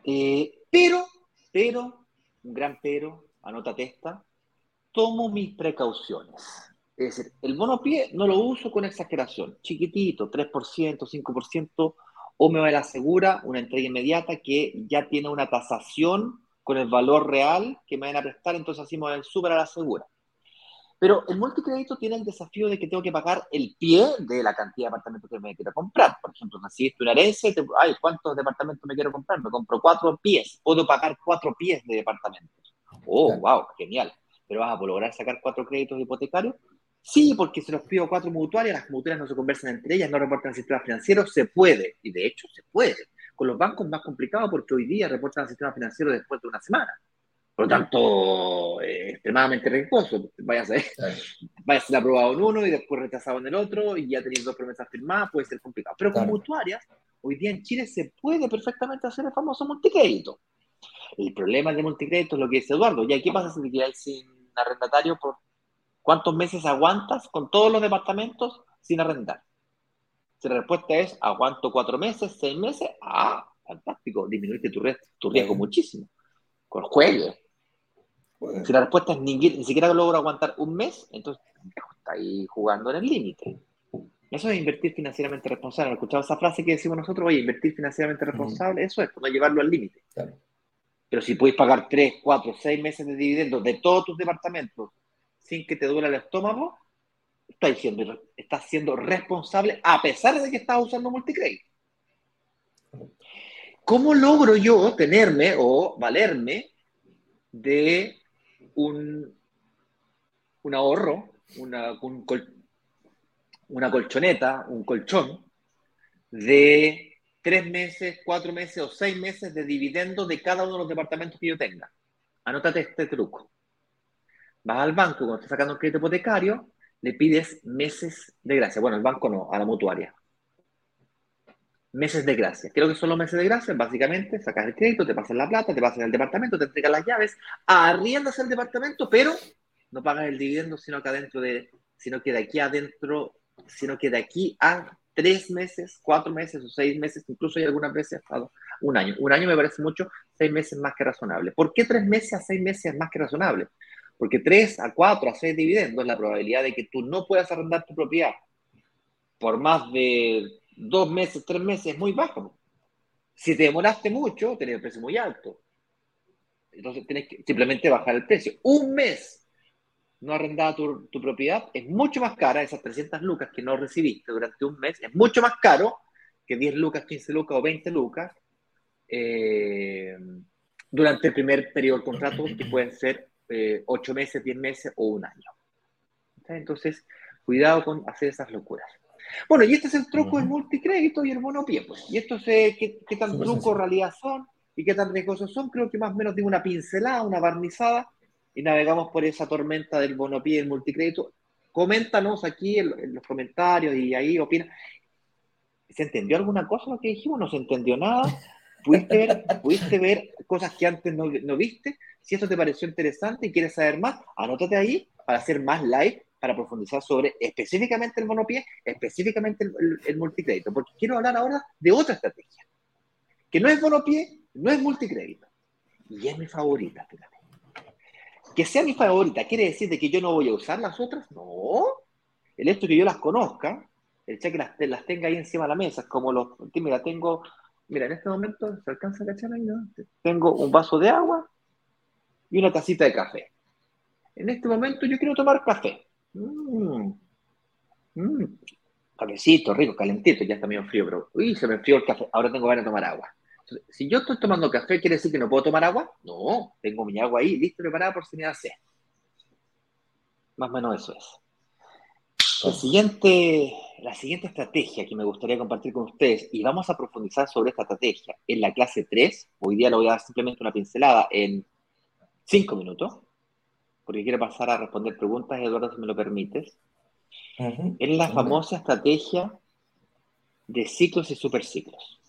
Eh, pero, pero, un gran pero, anota esta, tomo mis precauciones. Es decir, el bono pie no lo uso con exageración, chiquitito, 3%, 5%, o me va a la segura, una entrega inmediata que ya tiene una tasación con el valor real que me van a prestar, entonces así me voy a súper a la segura. Pero el multicrédito tiene el desafío de que tengo que pagar el pie de la cantidad de apartamentos que me quiero comprar. Por ejemplo, recibiste una herencia, te, ay, ¿cuántos departamentos me quiero comprar? Me compro cuatro pies, puedo pagar cuatro pies de departamentos. Oh, wow, genial. Pero vas a lograr sacar cuatro créditos hipotecarios. Sí, porque si los pido cuatro mutuarias, las mutuarias no se conversan entre ellas, no reportan el sistema financiero, se puede. Y de hecho, se puede. Con los bancos es más complicado porque hoy día reportan el sistema financiero después de una semana. Por lo tanto, eh, extremadamente riesgoso. Vaya a ser, vaya a ser aprobado en uno y después rechazado en el otro y ya teniendo dos promesas firmadas puede ser complicado. Pero con mutuarias, hoy día en Chile se puede perfectamente hacer el famoso multicrédito. El problema del multicrédito es lo que dice Eduardo. ¿Ya qué pasa si te quedas sin arrendatario por cuántos meses aguantas con todos los departamentos sin arrendar? Si la respuesta es aguanto cuatro meses, seis meses, ah, fantástico, disminuiste tu, tu riesgo muchísimo. Con juegue, si la respuesta es ni, ni siquiera logro aguantar un mes, entonces está ahí jugando en el límite. Eso es invertir financieramente responsable. ¿Escuchado esa frase que decimos nosotros? Oye, invertir financieramente responsable, eso es, no llevarlo al límite. Pero si puedes pagar 3, 4, 6 meses de dividendos de todos tus departamentos sin que te duela el estómago, estás siendo, estás siendo responsable a pesar de que estás usando multicrédito. ¿Cómo logro yo tenerme o valerme de un, un ahorro, una, una colchoneta, un colchón de tres meses, cuatro meses o seis meses de dividendo de cada uno de los departamentos que yo tenga. Anótate este truco. Vas al banco cuando estás sacando un crédito hipotecario, le pides meses de gracia. Bueno, el banco no, a la mutuaria. Meses de gracia. Creo que son los meses de gracia. Básicamente, sacas el crédito, te pasan la plata, te pasan el departamento, te entregan las llaves, arriendas el departamento, pero no pagas el dividendo, sino que adentro de, sino que de aquí adentro, sino que de aquí a tres meses, cuatro meses o seis meses, incluso hay algunas veces hasta un año. Un año me parece mucho, seis meses más que razonable. ¿Por qué tres meses a seis meses es más que razonable? Porque tres a cuatro a seis dividendos, la probabilidad de que tú no puedas arrendar tu propiedad por más de dos meses, tres meses es muy bajo. Si te demoraste mucho, tenés el precio muy alto. Entonces tienes que simplemente bajar el precio. Un mes no arrendada tu, tu, propiedad es mucho más cara, esas 300 lucas que no recibiste durante un mes, es mucho más caro que 10 lucas, 15 lucas o 20 lucas eh, durante el primer periodo de contrato, que pueden ser eh, 8 meses, 10 meses o un año. Entonces, cuidado con hacer esas locuras. Bueno, y este es el truco del multicrédito y el bono pie. Pues. Y esto es qué, qué tan truco en realidad son y qué tan riesgosos son. Creo que más o menos digo una pincelada, una barnizada y navegamos por esa tormenta del bonopie y el multicrédito. Coméntanos aquí en, los comentarios y ahí opina. ¿Se entendió alguna cosa lo que dijimos? ¿No se entendió nada? ¿Pudiste ver, ¿pudiste ver cosas que antes no, no, viste? Si esto te pareció interesante y quieres saber más, anótate ahí para hacer más live, para profundizar sobre específicamente el monopie, específicamente el, el, multicrédito, porque quiero hablar ahora de otra estrategia, que no es monopie, no es multicrédito, y es mi favorita, fíjate que sea mi favorita, ¿quiere decir de que yo no voy a usar las otras? No. El hecho de que yo las conozca, el hecho de que las, las, tenga ahí encima de la mesa, es como los. Mira, tengo. Mira, en este momento, ¿se alcanza a cachar ahí? No? Tengo un vaso de agua y una tacita de café. En este momento yo quiero tomar café. Mmm. Rico, calentito, ya está medio frío, pero. Uy, se me enfrió el café. Ahora tengo ganas de tomar agua si yo estoy tomando café, ¿quiere decir que no puedo tomar agua? No, tengo mi agua ahí, lista, preparada por si me da sed. Más o menos eso es. La siguiente, la siguiente estrategia que me gustaría compartir con ustedes, y vamos a profundizar sobre esta estrategia en la clase 3, hoy día le voy a dar simplemente una pincelada en 5 minutos, porque quiero pasar a responder preguntas, Eduardo, si me lo permites. Es la famosa estrategia de ciclos y superciclos.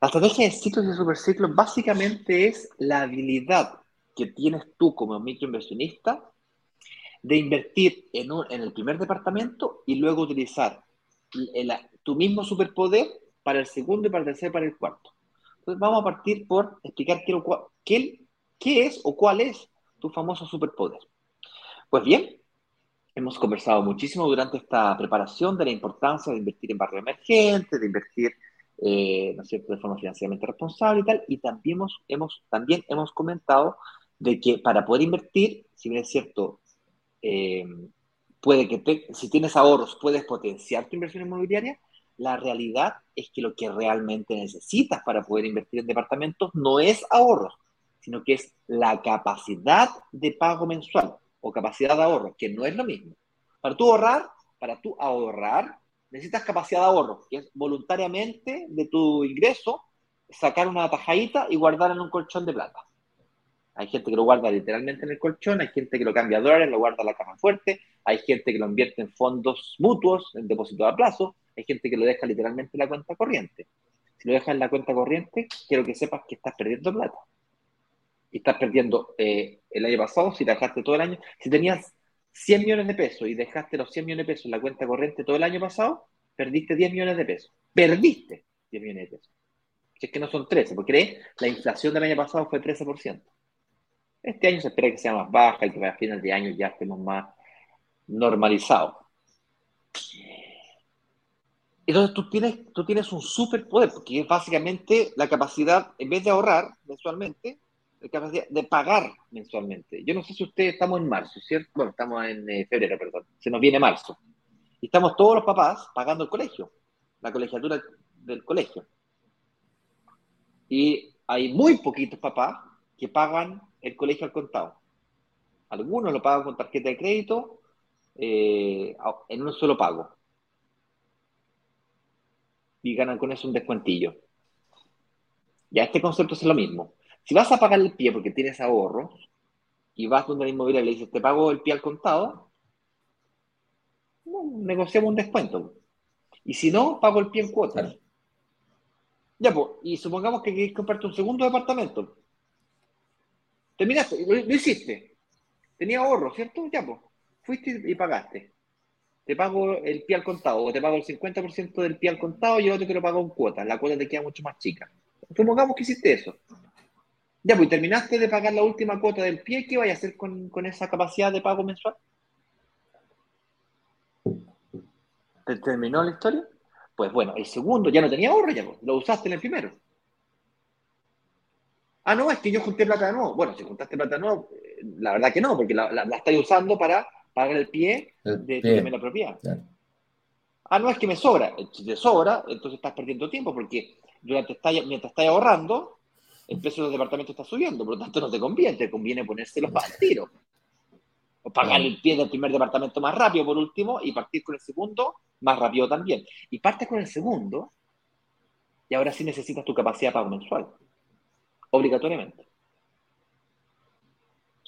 La estrategia de ciclos y superciclos básicamente es la habilidad que tienes tú como microinversionista de invertir en, un, en el primer departamento y luego utilizar el, tu mismo superpoder para el segundo y para el tercero para el cuarto. Entonces vamos a partir por explicar qué, es o cuál es tu famoso superpoder. Pues bien, hemos conversado muchísimo durante esta preparación de la importancia de invertir en barrio emergente, de invertir eh, ¿no es de forma financieramente responsable y tal, y también hemos, hemos, también hemos comentado de que para poder invertir, si bien es cierto, eh, puede que si tienes ahorros puedes potenciar tu inversión inmobiliaria, la realidad es que lo que realmente necesitas para poder invertir en departamentos no es ahorros, sino que es la capacidad de pago mensual o capacidad de ahorro, que no es lo mismo. Para tú ahorrar, para tú ahorrar, necesitas capacidad de ahorro, que es voluntariamente de tu ingreso sacar una tajadita y guardar en un colchón de plata. Hay gente que lo guarda literalmente en el colchón, hay gente que lo cambia a dólares, lo guarda en la caja fuerte, hay gente que lo invierte en fondos mutuos, en depósito a plazo, hay gente que lo deja literalmente en la cuenta corriente. Si lo dejas en la cuenta corriente, quiero que sepas que estás perdiendo plata. Y estás perdiendo eh, el año pasado, si dejaste todo el año, si tenías 100 millones de pesos y dejaste los 100 millones de pesos en la cuenta corriente todo el año pasado, perdiste 10 millones de pesos. Perdiste 10 millones de pesos. Si es que no son 13, porque la inflación del año pasado fue 13%. Este año se espera que sea más baja y que a finales de año ya estemos más normalizados. Entonces tú tienes, tú tienes un superpoder, porque es básicamente la capacidad, en vez de ahorrar mensualmente, la capacidad de pagar mensualmente. Yo no sé si ustedes estamos en marzo, ¿cierto? Bueno, estamos en eh, febrero, perdón. Se nos viene marzo. Y estamos todos los papás pagando el colegio, la colegiatura del colegio. Y hay muy poquitos papás que pagan el colegio al contado. Algunos lo pagan con tarjeta de crédito eh, en un solo pago. Y ganan con eso un descuentillo. Ya este concepto es lo mismo. Si vas a pagar el pie porque tienes ahorro y vas donde la inmobiliaria y le dices, te pago el pie al contado, negociamos un descuento. Y si no, pago el pie en cuotas. Ya, pues, y supongamos que quieres comprarte un segundo departamento. Terminaste, lo, hiciste. Tenía ahorro, ¿cierto? Ya, pues, fuiste y pagaste. Te pago el pie al contado, o te pago el 50% del pie al contado y el otro te lo pago en cuotas. La cuota te queda mucho más chica. Supongamos que hiciste eso. Ya, pues terminaste de pagar la última cuota del pie, ¿qué vaya a hacer con, esa capacidad de pago mensual? ¿Te terminó la historia? Pues bueno, el segundo ya no tenía ahorro, ya pues, lo usaste en el primero. Ah, no, es que yo junté plata de nuevo. Bueno, si juntaste plata de nuevo, eh, la verdad que no, porque la, la, estás usando para pagar el pie de tu primera propiedad. Ah, no, es que me sobra. Si te sobra, entonces estás perdiendo tiempo, porque durante mientras estás ahorrando, el precio del departamento está subiendo, por lo tanto no te conviene, te conviene ponérselos para el tiro. O pagar el pie del primer departamento más rápido, por último, y partir con el segundo más rápido también. Y partes con el segundo, y ahora sí necesitas tu capacidad de pago mensual. Obligatoriamente.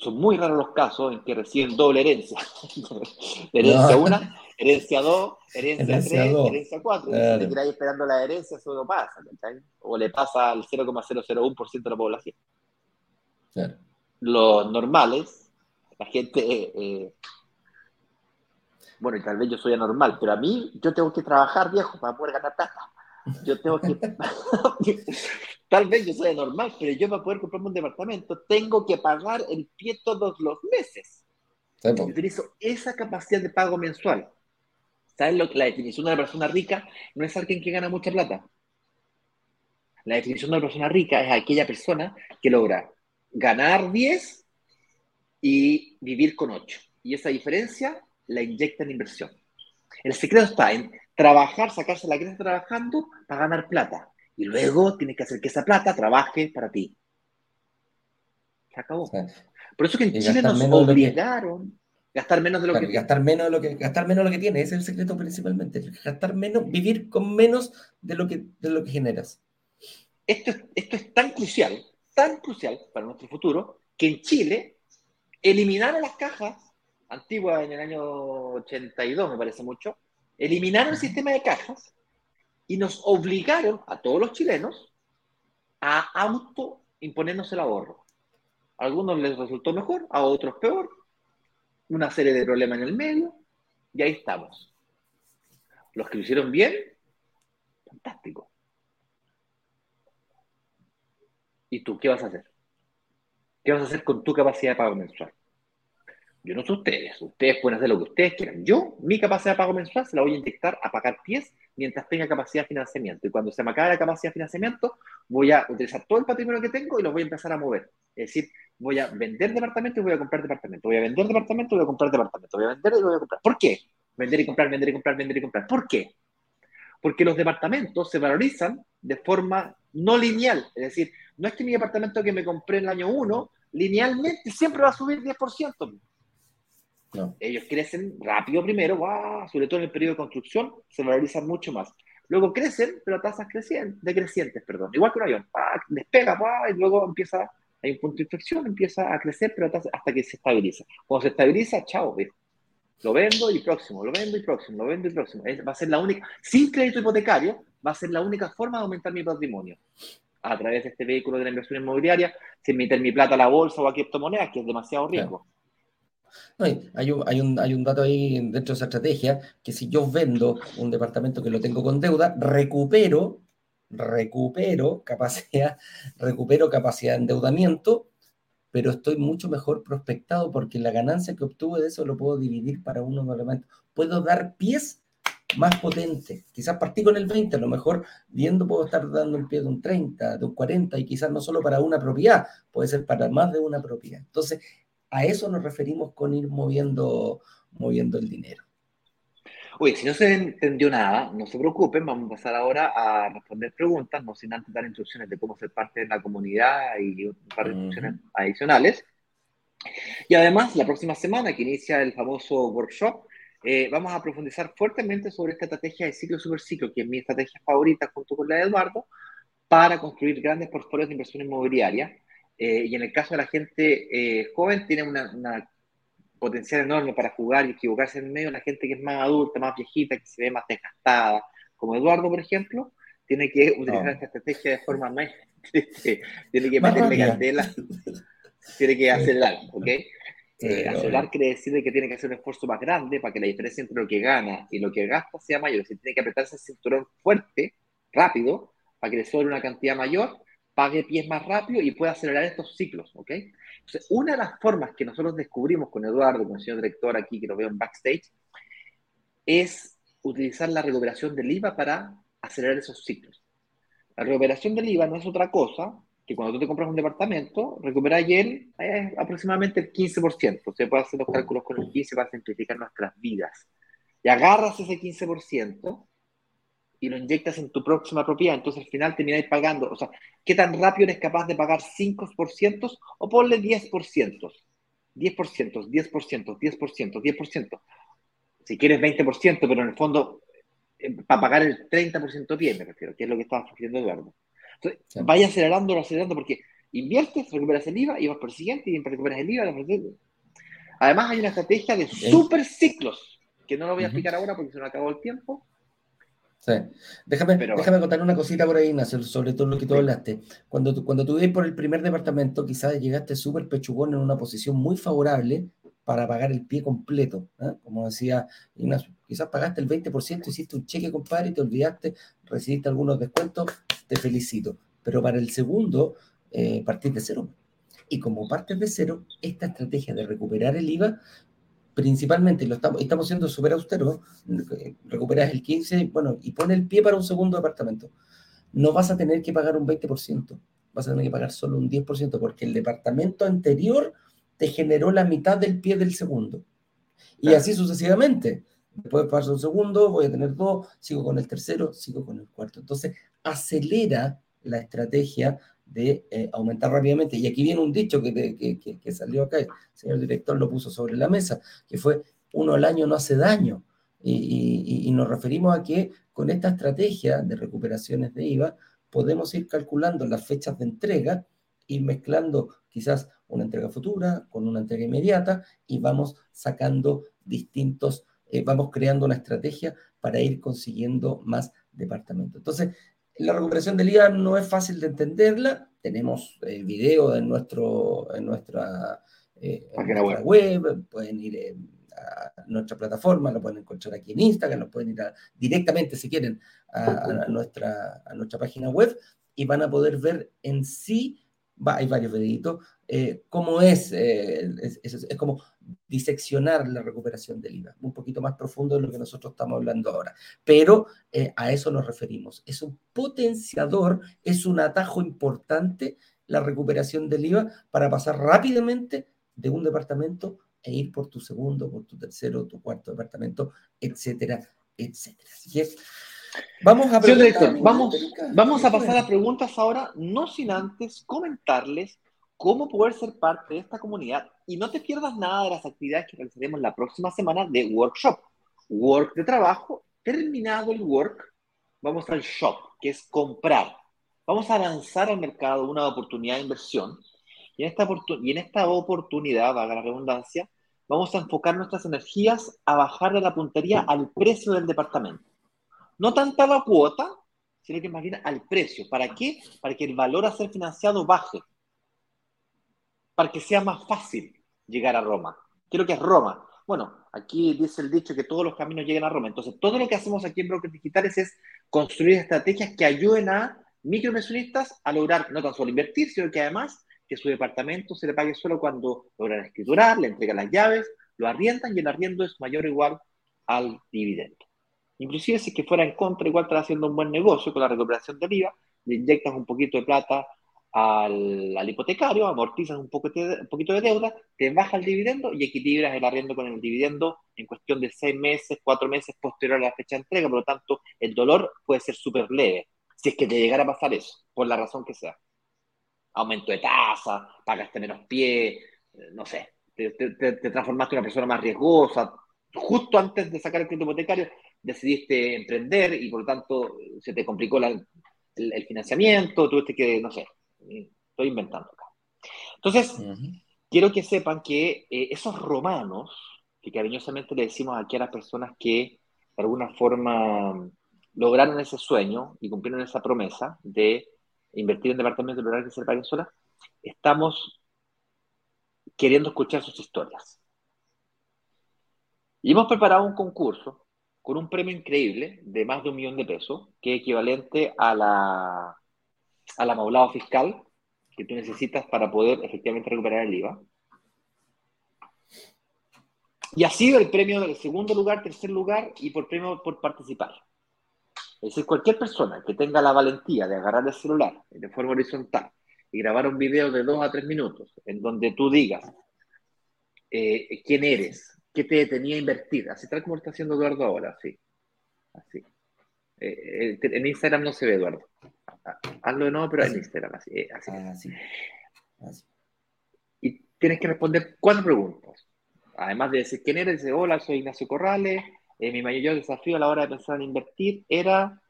Son muy raros los casos en que reciben doble herencia. herencia 1, herencia 2, herencia 3, herencia 4. Claro. Si te quedáis esperando la herencia, eso no pasa. O le pasa al 0,001% de la población. Los normales, la gente. Eh, eh, bueno, y tal vez yo soy anormal, pero a mí yo tengo que trabajar, viejo, para poder ganar plata. Yo tengo que. Tal vez yo soy normal, pero yo para poder comprarme un departamento tengo que pagar el pie todos los meses. Utilizo esa capacidad de pago mensual. ¿Sabes lo que la definición de una persona rica no es alguien que gana mucha plata? La definición de una persona rica es aquella persona que logra ganar 10 y vivir con 8. Y esa diferencia la inyecta en inversión. El secreto está en trabajar, sacarse la cresta trabajando para ganar plata. Y luego tienes que hacer que esa plata trabaje para ti. Se acabó. Por eso que en Chile nos obligaron a gastar menos de lo que gastar menos de lo que gastar menos de lo que tienes, ese es el secreto principalmente. Gastar menos, vivir con menos de lo que, de lo que generas. Esto, esto es tan crucial, tan crucial para nuestro futuro, que en Chile eliminaron las cajas antiguas en el año 82, me parece mucho, eliminaron el sistema de cajas y nos obligaron a todos los chilenos a autoimponernos el ahorro. A algunos les resultó mejor, a otros peor, una serie de problemas en el medio, y ahí estamos. Los que lo hicieron bien, fantástico. ¿Y tú qué vas a hacer? ¿Qué vas a hacer con tu capacidad de pago mensual? Yo no sé ustedes, ustedes pueden hacer lo que ustedes quieran. Yo, mi capacidad de pago mensual, se la voy a inyectar a pagar pies mientras tenga capacidad de financiamiento. Y cuando se me acabe la capacidad de financiamiento, voy a utilizar todo el patrimonio que tengo y lo voy a empezar a mover. Es decir, voy a vender departamentos y voy a comprar departamentos. Voy a vender departamentos y voy a comprar departamentos. Voy a vender y voy a comprar. ¿Por qué? Vender y comprar, vender y comprar, vender y comprar. ¿Por qué? Porque los departamentos se valorizan de forma no lineal. Es decir, no es que mi departamento que me compré en el año 1, linealmente siempre va a subir 10%. Ellos crecen rápido primero, sobre todo en el periodo de construcción, se valorizan mucho más. Luego crecen, pero a tasas crecientes, decrecientes, perdón. Igual que un avión, despega, y luego empieza, hay un punto de inflexión, empieza a crecer, pero hasta que se estabiliza. Cuando se estabiliza, chao, Lo vendo y próximo, lo vendo y próximo, lo vendo y próximo. va a ser la única, sin crédito hipotecario, va a ser la única forma de aumentar mi patrimonio. A través de este vehículo de la inversión inmobiliaria, sin meter mi plata a la bolsa o a criptomonedas, que es demasiado riesgo. No, hay, un, hay, un, hay un dato ahí dentro de esa estrategia, que si yo vendo un departamento que lo tengo con deuda, recupero, recupero capacidad, recupero capacidad de endeudamiento, pero estoy mucho mejor prospectado porque la ganancia que obtuve de eso lo puedo dividir para uno elementos. Puedo dar pies más potentes. Quizás partí con el 20, a lo mejor viendo puedo estar dando el pie de un 30, de un 40 y quizás no solo para una propiedad, puede ser para más de una propiedad. Entonces, a eso nos referimos con ir moviendo, moviendo el dinero. Oye, si no se entendió nada, no se preocupen, vamos a pasar ahora a responder preguntas, no sin antes dar instrucciones de cómo ser parte de la comunidad y un par de instrucciones adicionales. Y además, la próxima semana que inicia el famoso workshop, eh, vamos a profundizar fuertemente sobre esta estrategia de ciclo super ciclo, que es mi estrategia favorita junto con la de Eduardo, para construir grandes portfolios de inversión inmobiliaria eh, y en el caso de la gente eh, joven, tiene una, potencial enorme para jugar y equivocarse en medio. La gente que es más adulta, más viejita, que se ve más desgastada, como Eduardo, por ejemplo, tiene que utilizar esta estrategia de forma más. tiene que meterle candela, tiene que acelerar, ¿ok? Eh, acelerar quiere decir que tiene que hacer un esfuerzo más grande para que la diferencia entre lo que gana y lo que gasta sea mayor. Si tiene que apretarse el cinturón fuerte, rápido, para que le sobre una cantidad mayor pague pies más rápido y pueda acelerar estos ciclos, ¿ok? Entonces, una de las formas que nosotros descubrimos con Eduardo, con el señor director aquí, que lo veo en backstage, es utilizar la recuperación del IVA para acelerar esos ciclos. La recuperación del IVA no es otra cosa que cuando tú te compras un departamento, recuperar él eh, aproximadamente el 15%. Se puede hacer los cálculos con el 15 para simplificar nuestras vidas. Y agarras ese 15% y lo inyectas en tu próxima propiedad, entonces al final termináis pagando, o sea, ¿qué tan rápido eres capaz de pagar 5% o ponle 10%? 10%, 10%, 10%, 10%. Si quieres 20%, pero en el fondo, eh, para pagar el 30% bien, me refiero, que es lo que estaba sugiriendo Eduardo. Entonces, vaya acelerando, acelerando, porque inviertes, recuperas el IVA y vas por el siguiente y recuperas el IVA. Además, hay una estrategia de super ciclos, que no lo voy a explicar ahora porque se nos acabó el tiempo, Sí. Déjame, déjame contar una cosita por ahí, Ignacio, sobre todo lo que tú hablaste. Cuando tú, cuando tú por el primer departamento, quizás llegaste súper pechugón en una posición muy favorable para pagar el pie completo. ¿eh? Como decía Ignacio, quizás pagaste el 20%, hiciste un cheque, compadre, y te olvidaste, recibiste algunos descuentos, te felicito. Pero para el segundo, eh, partiste de cero. Y como partes de cero, esta estrategia de recuperar el IVA principalmente, lo estamos, estamos siendo súper austeros, recuperas el 15, bueno, y pone el pie para un segundo departamento. No vas a tener que pagar un 20%, vas a tener que pagar solo un 10%, porque el departamento anterior te generó la mitad del pie del segundo. Y así sucesivamente. Después paso un segundo, voy a tener dos, sigo con el tercero, sigo con el cuarto. Entonces, acelera la estrategia de eh, aumentar rápidamente. Y aquí viene un dicho que, que, que, salió acá, el señor director lo puso sobre la mesa, que fue uno al año no hace daño. Y, y, nos referimos a que con esta estrategia de recuperaciones de IVA podemos ir calculando las fechas de entrega, ir mezclando quizás una entrega futura con una entrega inmediata y vamos sacando distintos, eh, vamos creando una estrategia para ir consiguiendo más departamentos. Entonces, la recuperación del IVA no es fácil de entenderla. Tenemos eh, video en, nuestro, en nuestra, eh, web. pueden ir eh, a nuestra plataforma, lo pueden encontrar aquí en Instagram, lo pueden ir directamente si quieren a, nuestra, a nuestra página web y van a poder ver en sí hay varios videitos, eh, cómo es, eh, es, como diseccionar la recuperación del IVA, un poquito más profundo de lo que nosotros estamos hablando ahora. Pero eh, a eso nos referimos. Es un potenciador, es un atajo importante la recuperación del IVA para pasar rápidamente de un departamento e ir por tu segundo, por tu tercero, tu cuarto departamento, etcétera, etcétera. Así que vamos a, vamos, vamos a pasar a preguntas ahora, no sin antes comentarles cómo poder ser parte de esta comunidad y no te pierdas nada de las actividades que realizaremos la próxima semana de workshop. Work de trabajo, terminado el work, vamos al shop, que es comprar. Vamos a lanzar al mercado una oportunidad de inversión y en esta, y en esta oportunidad, valga la redundancia, vamos a enfocar nuestras energías a bajar de la puntería al precio del departamento. No tanto a la cuota, sino que más bien al precio. ¿Para qué? Para que el valor a ser financiado baje. Para que sea más fácil llegar a Roma. Quiero que es Roma. Bueno, aquí dice el dicho que todos los caminos llegan a Roma. Entonces, todo lo que hacemos aquí en Brokers Digitales es construir estrategias que ayuden a microinversionistas a lograr no tan solo invertir, sino que además que su departamento se le pague solo cuando logran escriturar, le entregan las llaves, lo arriendan y el arriendo es mayor o igual al dividendo. Inclusive si que fuera en contra, igual estás haciendo un buen negocio con la recuperación del IVA, le inyectas un poquito de plata al, hipotecario, amortizas un, poco un poquito de deuda, te baja el dividendo y equilibras el arriendo con el dividendo en cuestión de seis meses, cuatro meses posterior a la fecha de entrega. Por lo tanto, el dolor puede ser súper leve si es que te llegara a pasar eso, por la razón que sea aumento de tasa, pagaste menos pie, eh, no sé, te, transformaste en una persona más riesgosa. Justo antes de sacar el crédito hipotecario decidiste emprender y por lo tanto se te complicó el, financiamiento, tuviste que, no sé, estoy inventando acá. Entonces, quiero que sepan que eh, esos romanos, que cariñosamente le decimos aquí a las personas que de alguna forma lograron ese sueño y cumplieron esa promesa de invertir en departamentos de que se paguen solas, estamos queriendo escuchar sus historias. Y hemos preparado un concurso con un premio increíble de más de un millón de pesos, que es equivalente a la, a la maulado fiscal que tú necesitas para poder efectivamente recuperar el IVA. Y ha sido el premio del segundo lugar, tercer lugar y por premio por participar. Es decir, cualquier persona que tenga la valentía de agarrar el celular de forma horizontal y grabar un video de dos a tres minutos en donde tú digas eh, quién eres, qué te tenía a invertir, así tal como está haciendo Eduardo ahora, así. así. Eh, eh, en Instagram no se ve, Eduardo. Hazlo de nuevo, pero en Instagram, así. así. Y tienes que responder cuatro preguntas. Además de decir quién eres, dice, hola, soy Ignacio Corrales, eh, mi mayor desafío a la hora de pensar en invertir era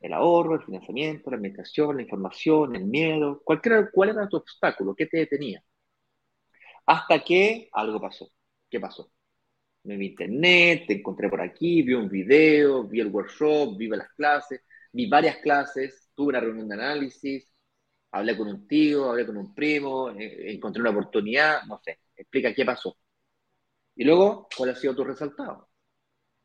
el ahorro, el financiamiento, la administración, la información, el miedo, cualquiera, cuál era tu obstáculo, qué te detenía. Hasta que algo pasó. ¿Qué pasó? Me vi internet, te encontré por aquí, vi un video, vi el workshop, vi las clases, vi varias clases, tuve una reunión de análisis, hablé con un tío, hablé con un primo, eh, encontré una oportunidad, no sé, explica qué pasó. Y luego, ¿cuál ha sido tu resultado?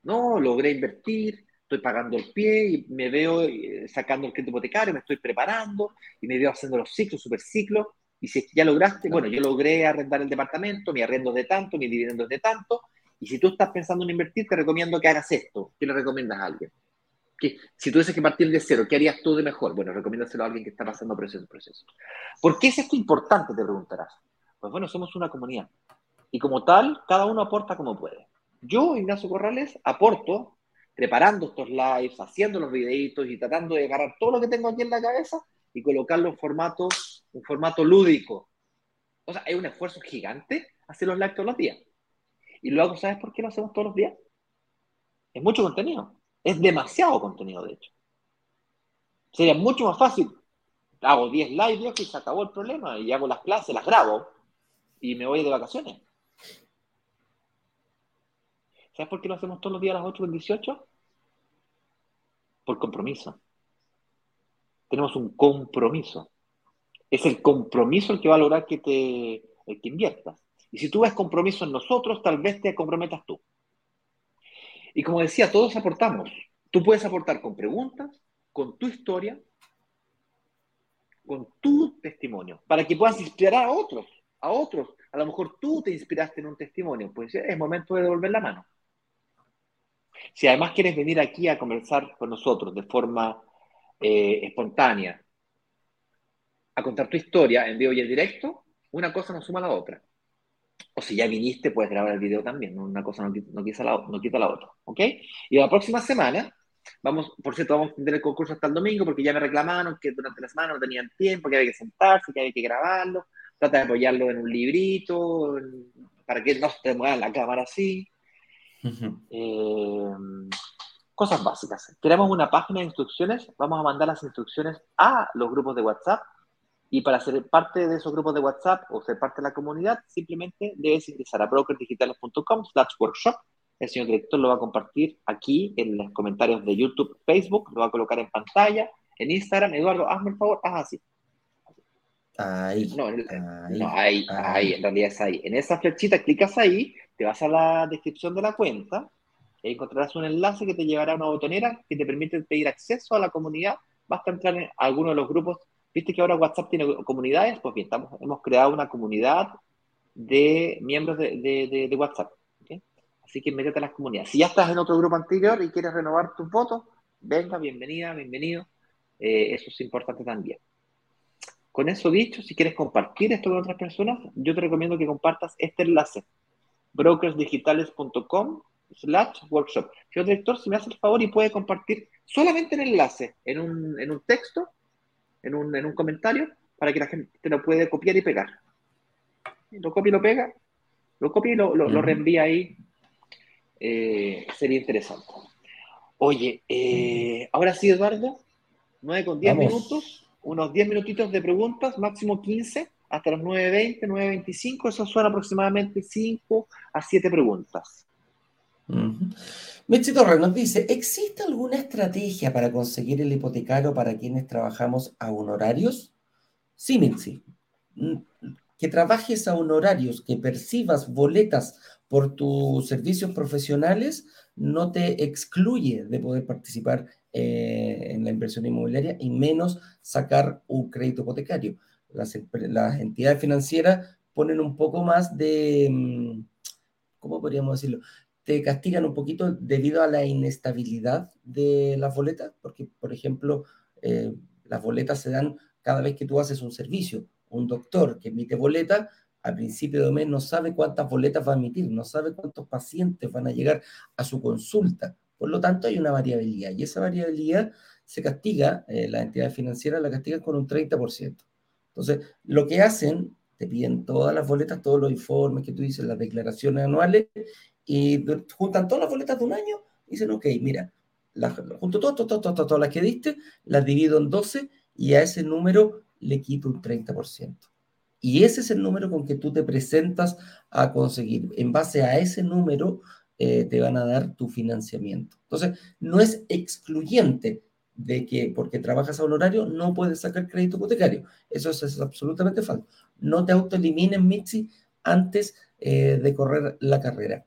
No, logré invertir, estoy pagando el pie y me veo eh, sacando el crédito hipotecario, me estoy preparando y me veo haciendo los ciclos, superciclos. Y si ya lograste, bueno, yo logré arrendar el departamento, mi arrendo de tanto, mi dividendo de tanto. Y si tú estás pensando en invertir, te recomiendo que hagas esto. ¿Qué le recomiendas a alguien? Que, si tú dices que partir de cero, ¿qué harías tú de mejor? Bueno, recomiéndaselo a alguien que está pasando por ese proceso. ¿Por qué es esto importante? Te preguntarás. Pues bueno, somos una comunidad. Y como tal, cada uno aporta como puede. Yo, Ignacio Corrales, aporto preparando estos lives, haciendo los videitos y tratando de agarrar todo lo que tengo aquí en la cabeza y colocarlo en formato, un formato lúdico. O sea, hay un esfuerzo gigante hacer los lives todos los días. Y luego, ¿sabes por qué lo hacemos todos los días? Es mucho contenido. Es demasiado contenido, de hecho. Sería mucho más fácil. Hago 10 lives y se acabó el problema y hago las clases, las grabo y me voy de vacaciones. ¿Sabes por qué lo hacemos todos los días a las 8 y 18? Por compromiso. Tenemos un compromiso. Es el compromiso el que va a lograr que te el que inviertas. Y si tú ves compromiso en nosotros, tal vez te comprometas tú. Y como decía, todos aportamos. Tú puedes aportar con preguntas, con tu historia, con tu testimonio, para que puedas inspirar a otros, a otros. A lo mejor tú te inspiraste en un testimonio, pues es momento de devolver la mano. Si además quieres venir aquí a conversar con nosotros de forma eh, espontánea, a contar tu historia en vivo y en directo, una cosa no suma a la otra. O si ya viniste, puedes grabar el video también. Una cosa no, quita la, no quita la otra. ¿Ok? Y la próxima semana, vamos, por cierto, vamos a tener el concurso hasta el domingo porque ya me reclamaron que durante la semana no tenían tiempo, que había que sentarse, que había que grabarlo. Trata de apoyarlo en un librito, para que no se mueva la cámara así. Eh, cosas básicas. Queremos una página de instrucciones, vamos a mandar las instrucciones a los grupos de WhatsApp y para ser parte de esos grupos de WhatsApp o ser parte de la comunidad, simplemente debes ingresar a brokerdigitales.com slash workshop. El señor director lo va a compartir aquí en los comentarios de YouTube, Facebook, lo va a colocar en pantalla, en Instagram. Eduardo, hazme el favor, haz así. Ahí, no, ahí, ahí, en realidad es ahí. En esa flechita clicas ahí, te vas a la descripción de la cuenta y encontrarás un enlace que te llevará a una botonera que te permite pedir acceso a la comunidad. Basta entrar en alguno de los grupos Viste que ahora WhatsApp tiene comunidades, pues bien, estamos, hemos creado una comunidad de miembros de, WhatsApp. Así que métete a las comunidades. Si ya estás en otro grupo anterior y quieres renovar tus votos, venga, bienvenida, bienvenido. Eh, eso es importante también. Con eso dicho, si quieres compartir esto con otras personas, yo te recomiendo que compartas este enlace, brokersdigitales.com slash workshop. Señor director, si me hace el favor y puede compartir solamente el enlace en un, en un texto, en un, en un comentario para que la gente lo puede copiar y pegar. Lo copia y lo pega, lo copia y lo, lo, reenvía ahí. Eh, sería interesante. Oye, eh, ahora sí, Eduardo, 9 con 10 minutos, unos 10 minutitos de preguntas, máximo 15, hasta las 9.20, 9.25, eso son aproximadamente 5 a 7 preguntas. Mechi Torres nos dice, ¿existe alguna estrategia para conseguir el hipotecario para quienes trabajamos a honorarios? Sí, Mitzi. Mm, que trabajes a honorarios, que percibas boletas por tus servicios profesionales, no te excluye de poder participar eh, en la inversión inmobiliaria y menos sacar un crédito hipotecario. Las, las entidades financieras ponen un poco más de, mm, ¿cómo podríamos decirlo? Te castigan un poquito debido a la inestabilidad de las boletas, porque, por ejemplo, eh, las boletas se dan cada vez que tú haces un servicio. Un doctor que emite boleta, al principio de mes no sabe cuántas boletas va a emitir, no sabe cuántos pacientes van a llegar a su consulta. Por lo tanto, hay una variabilidad y esa variabilidad se castiga, eh, la entidad financiera la castiga con un 30%. Entonces, lo que hacen, te piden todas las boletas, todos los informes que tú dices, las declaraciones anuales, y juntan todas las boletas de un año y dicen, ok, mira, junto todas, todas, todas, todas, las que diste, las divido en 12 y a ese número le quito un 30%. Y ese es el número con que tú te presentas a conseguir. En base a ese número eh, te van a dar tu financiamiento. Entonces, no es excluyente de que porque trabajas a un horario no puedes sacar crédito hipotecario. Eso es, absolutamente falso. No te autoelimines, Mitzi, antes eh, de correr la carrera.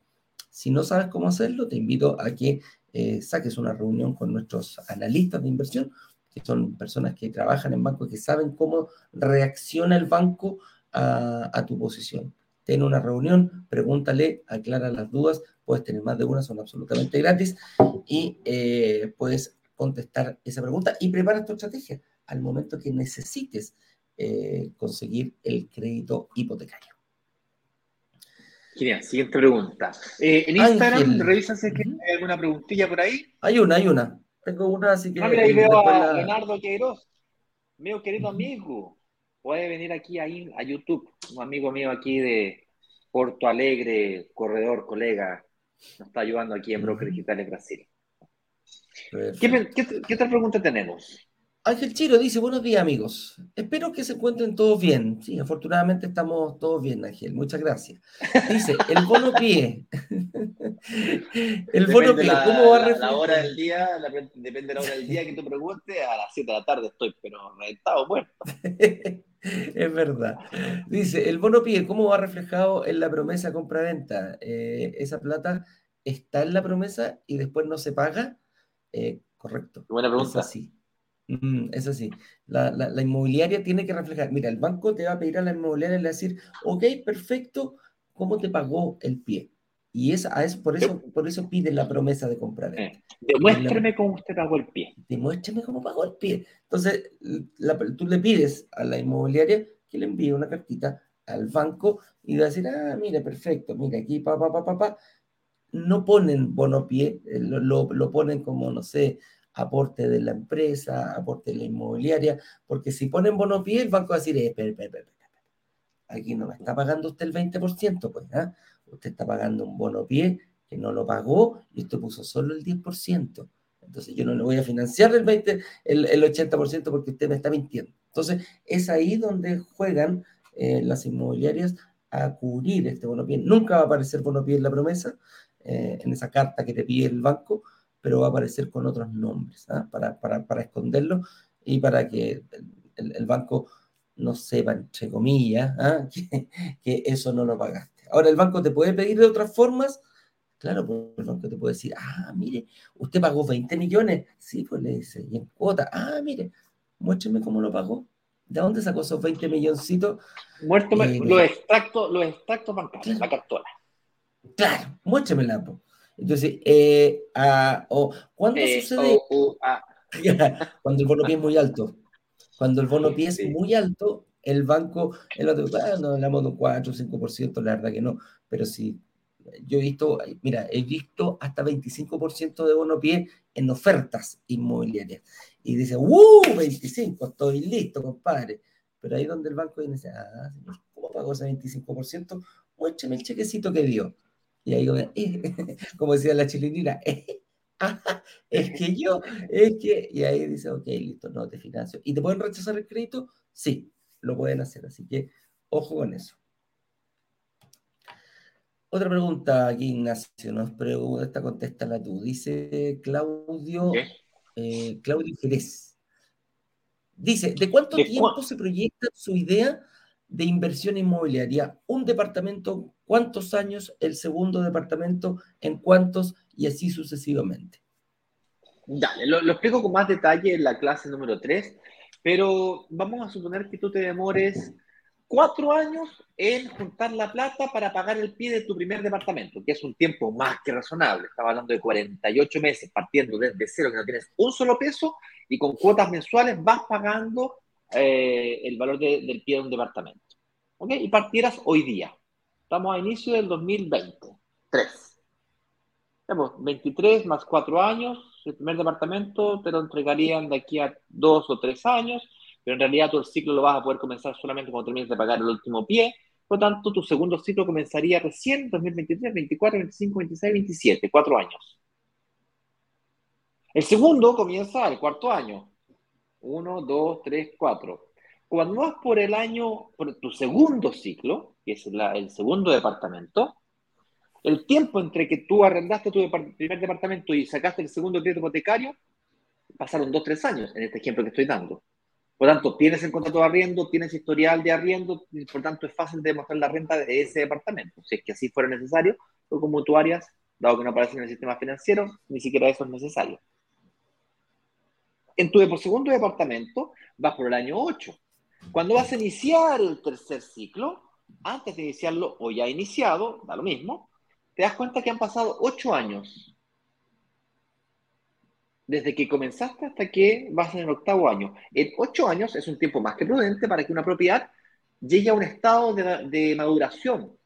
Si no sabes cómo hacerlo, te invito a que eh, saques una reunión con nuestros analistas de inversión, que son personas que trabajan en bancos, que saben cómo reacciona el banco a, tu posición. Ten una reunión, pregúntale, aclara las dudas, puedes tener más de una, son absolutamente gratis y eh, puedes contestar esa pregunta y prepara tu estrategia al momento que necesites eh, conseguir el crédito hipotecario. Genial, siguiente pregunta. Eh, en Instagram, revisa si hay alguna preguntilla por ahí. Hay una, hay una. Tengo una, así que. Ah, mira, ahí veo a Leonardo Queiroz, mío querido amigo. Puede venir aquí a, a YouTube, un amigo mío aquí de Porto Alegre, corredor, colega, nos está ayudando aquí en Broker Digital en Brasil. ¿Qué, qué otra pregunta tenemos? Ángel Chiro dice, buenos días amigos. Espero que se encuentren todos bien. Sí, afortunadamente estamos todos bien, Ángel. Muchas gracias. Dice, el bono pie. el bono pie, ¿cómo va a reflejar? La hora del día, depende de la hora del día que tú preguntes, a las 7 de la tarde estoy, pero reventado, muerto. es verdad. Dice, el bono pie, ¿cómo va reflejado en la promesa compra-venta? Eh, ¿Esa plata está en la promesa y después no se paga? Eh, correcto. Buena pregunta. Sí. Mm, eso sí, la, la, inmobiliaria tiene que reflejar, mira, el banco te va a pedir a la inmobiliaria y le decir, ok, perfecto, ¿cómo te pagó el pie? Y es, es por, eso, por eso pide la promesa de comprar. Eh, demuéstrame cómo usted pagó el pie. Demuéstrame cómo pagó el pie. Entonces, tú le pides a la inmobiliaria que le envíe una cartita al banco y va a decir, ah, mire, perfecto, mire, aquí, pa, pa, pa, pa, No ponen bono pie, eh, lo, lo, ponen como, no sé, aporte de la empresa, aporte de la inmobiliaria, porque si ponen bono pie, el banco va a decir, eh, aquí no me está pagando usted el 20%, pues, ¿ah? usted está pagando un bono pie que no lo pagó y usted puso solo el 10%. Entonces yo no le voy a financiar el, 20, el, el 80% porque usted me está mintiendo. Entonces es ahí donde juegan eh, las inmobiliarias a cubrir este bono pie. Nunca va a aparecer bono pie en la promesa, eh, en esa carta que te pide el banco, pero va a aparecer con otros nombres, ¿ah? para, para, para, esconderlo y para que el, el, banco no sepa, entre comillas, ¿ah? que, que eso no lo pagaste. Ahora, el banco te puede pedir de otras formas. Claro, pues el banco te puede decir, ah, mire, usted pagó 20 millones. Sí, pues le dice, y en cuota, ah, mire, muéstrame cómo lo pagó. ¿De dónde sacó esos 20 milloncitos? Muéstrame eh, los extractos, los extractos bancarios, la cartola. Claro, muéstremela. Entonces, eh, o, ¿cuándo eh, sucede? Cuando el bono pie es muy alto. Cuando el bono pie es muy alto, el banco, el otro, ah, no hablamos de un 4 o 5%, la verdad que no, pero sí, yo he visto, mira, he visto hasta 25% de bono pie en ofertas inmobiliarias. Y dice, ¡uh! 25, estoy listo, compadre. Pero ahí donde el banco dice, ah, ¿cómo pagó ese 25%? Muéstrame el chequecito que dio. Y ahí, como decía la chilinina, es que yo, es que, y ahí dice, ok, listo, no te financio. ¿Y te pueden rechazar el crédito? Sí, lo pueden hacer. Así que ojo con eso. Otra pregunta aquí, Ignacio, nos pregunta, esta contéstala tú. Dice Claudio, eh, Claudio Jerez. Dice, ¿de cuánto tiempo se proyecta su idea de inversión inmobiliaria? Un departamento, ¿cuántos años? El segundo departamento, ¿en cuántos? Y así sucesivamente. Dale, lo, lo explico con más detalle en la clase número 3 pero vamos a suponer que tú te demores cuatro años en juntar la plata para pagar el pie de tu primer departamento, que es un tiempo más que razonable. Estaba hablando de 48 meses partiendo desde cero, que no tienes un solo peso, y con cuotas mensuales vas pagando eh, el valor del pie de un departamento. ¿Ok? Y partieras hoy día. Estamos a inicio del 2023. 23 más cuatro años, el primer departamento te lo entregarían de aquí a dos o tres años, pero en realidad todo el ciclo lo vas a poder comenzar solamente cuando termines de pagar el último pie. Por lo tanto, tu segundo ciclo comenzaría recién 2023, 24, 25, 26, 27, cuatro años. El segundo comienza al cuarto año. Uno, dos, tres, cuatro. Cuando vas por el año, por tu segundo ciclo, que es el segundo departamento, el tiempo entre que tú arrendaste tu primer departamento y sacaste el segundo crédito hipotecario, pasaron dos, tres años en este ejemplo que estoy dando. Por tanto, tienes el contrato de arriendo, tienes historial de arriendo, y por tanto es fácil de demostrar la renta de ese departamento. Si es que así fuera necesario, o como mutuarias, dado que no aparecen en el sistema financiero, ni siquiera eso es necesario. En tu segundo departamento vas por el año 8. Cuando vas a iniciar el tercer ciclo, antes de iniciarlo o ya iniciado, da lo mismo, te das cuenta que han pasado ocho años. Desde que comenzaste hasta que vas en el octavo año. En ocho años es un tiempo más que prudente para que una propiedad llegue a un estado de, maduración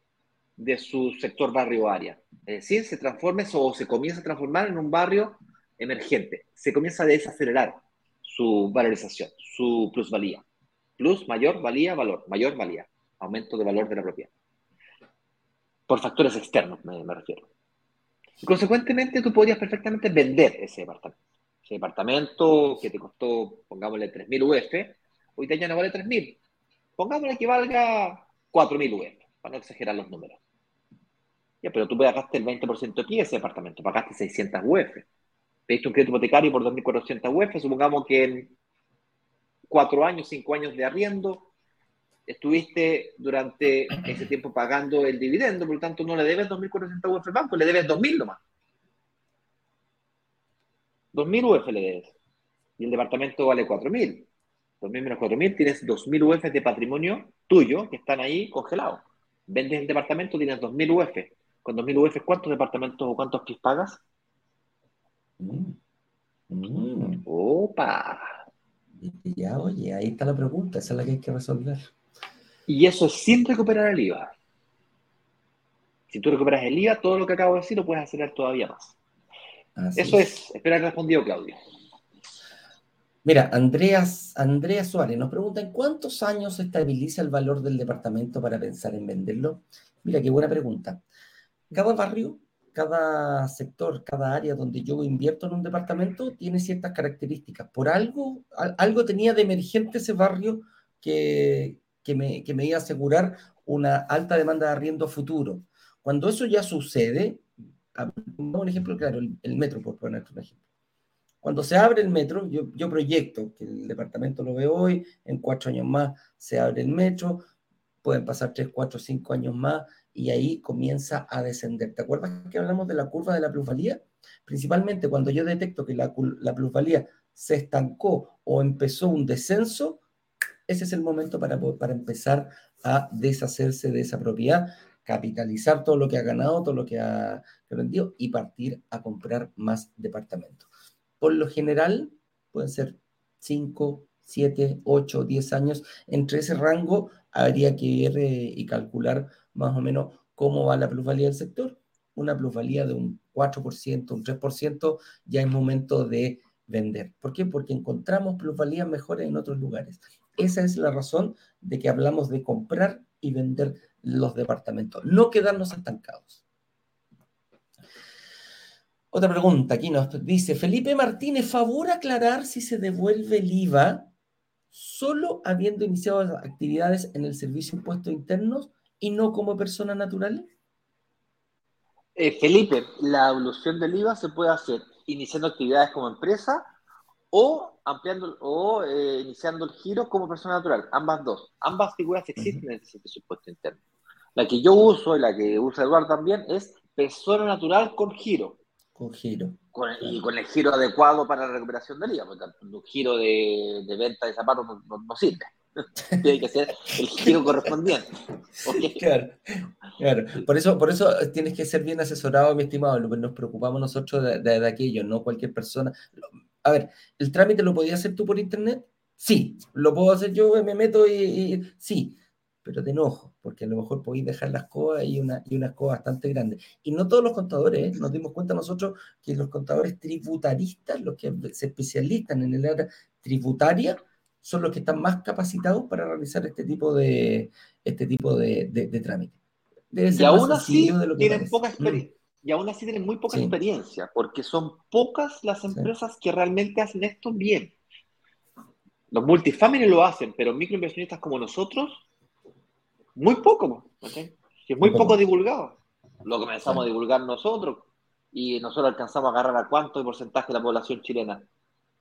de su sector barrio o área. Es decir, se transforme o se comienza a transformar en un barrio emergente. Se comienza a desacelerar su valorización, su plusvalía. Plus, mayor, valía, valor. Mayor, valía. Aumento de valor de la propiedad por factores externos, me, refiero. Y consecuentemente tú podrías perfectamente vender ese departamento. Ese departamento que te costó, pongámosle 3.000 UF, hoy día ya no vale 3.000. Pongámosle que valga 4.000 UF, para no exagerar los números. Ya, pero tú pagaste el 20% aquí de ese departamento, pagaste 600 UF. Pediste un crédito hipotecario por 2.400 UF, supongamos que en 4 años, 5 años de arriendo, estuviste durante ese tiempo pagando el dividendo, por lo tanto no le debes 2.400 UF al banco, le debes 2.000 nomás. 2.000 UF le debes. y el departamento vale 4.000. 2.000 menos 4.000, tienes 2.000 UF de patrimonio tuyo que están ahí congelados. Vendes el departamento, tienes 2.000 UF. Con 2.000 UF, ¿cuántos departamentos o cuántos PIS pagas? Mm. Mm. Opa. Ya, oye, ahí está la pregunta, esa es la que hay que resolver. Y eso es sin recuperar el IVA. Si tú recuperas el IVA, todo lo que acabo de decir lo puedes acelerar todavía más. eso es. espero haber respondido, Claudio. Mira, Andreas, Andrea Suárez nos pregunta, ¿en cuántos años se estabiliza el valor del departamento para pensar en venderlo? Mira, qué buena pregunta. Cada barrio, cada sector, cada área donde yo invierto en un departamento tiene ciertas características. Por algo, algo tenía de emergente ese barrio que, me, me iba a asegurar una alta demanda de arriendo futuro. Cuando eso ya sucede, un ejemplo claro, el, el metro, por poner un ejemplo cuando se abre el metro, yo, yo proyecto que el departamento lo ve hoy, en cuatro años más se abre el metro, pueden pasar tres, cuatro, cinco años más y ahí comienza a descender. ¿Te acuerdas que hablamos de la curva de la plusvalía? Principalmente cuando yo detecto que la, la plusvalía se estancó o empezó un descenso, ese es el momento para, para empezar a deshacerse de esa propiedad, capitalizar todo lo que ha ganado, todo lo que ha vendido y partir a comprar más departamentos por lo general pueden ser 5, 7, 8, 10 años. Entre ese rango habría que ver eh, y calcular más o menos cómo va la plusvalía del sector. Una plusvalía de un 4%, un 3%, ya es momento de vender. ¿Por qué? Porque encontramos plusvalías mejores en otros lugares. Esa es la razón de que hablamos de comprar y vender los departamentos, no quedarnos estancados. Otra pregunta aquí nos dice Felipe Martínez, ¿favor aclarar si se devuelve el IVA solo habiendo iniciado actividades en el servicio de impuestos internos y no como persona natural? Eh, Felipe, la evolución del IVA se puede hacer iniciando actividades como empresa o ampliando o eh, iniciando el giro como persona natural, ambas dos. Ambas figuras existen en el servicio de impuestos internos. La que yo uso y la que usa Eduardo también es persona natural con giro con giro. Y con el giro adecuado para la recuperación del IVA, porque un giro de, venta de zapatos no, sirve. Tiene que ser el giro correspondiente. Claro, claro. Por eso, por eso tienes que ser bien asesorado, mi estimado. Nos preocupamos nosotros de, aquello, no cualquier persona. A ver, ¿el trámite lo podías hacer tú por internet? Sí. ¿Lo puedo hacer yo? Me meto y sí pero te enojo, porque a lo mejor podéis dejar las coas y una, y una bastante grande. Y no todos los contadores, ¿eh? nos dimos cuenta nosotros que los contadores tributaristas, los que se especializan en el área tributaria, son los que están más capacitados para realizar este tipo de, este tipo de, de, trámite. y aún así tienen poca experiencia. Mm. Y aún así tienen muy poca experiencia, porque son pocas las empresas que realmente hacen esto bien. Los multifamilies lo hacen, pero microinversionistas como nosotros muy poco, es muy poco divulgado. Lo comenzamos a divulgar nosotros y nosotros alcanzamos a agarrar a cuánto de porcentaje de la población chilena.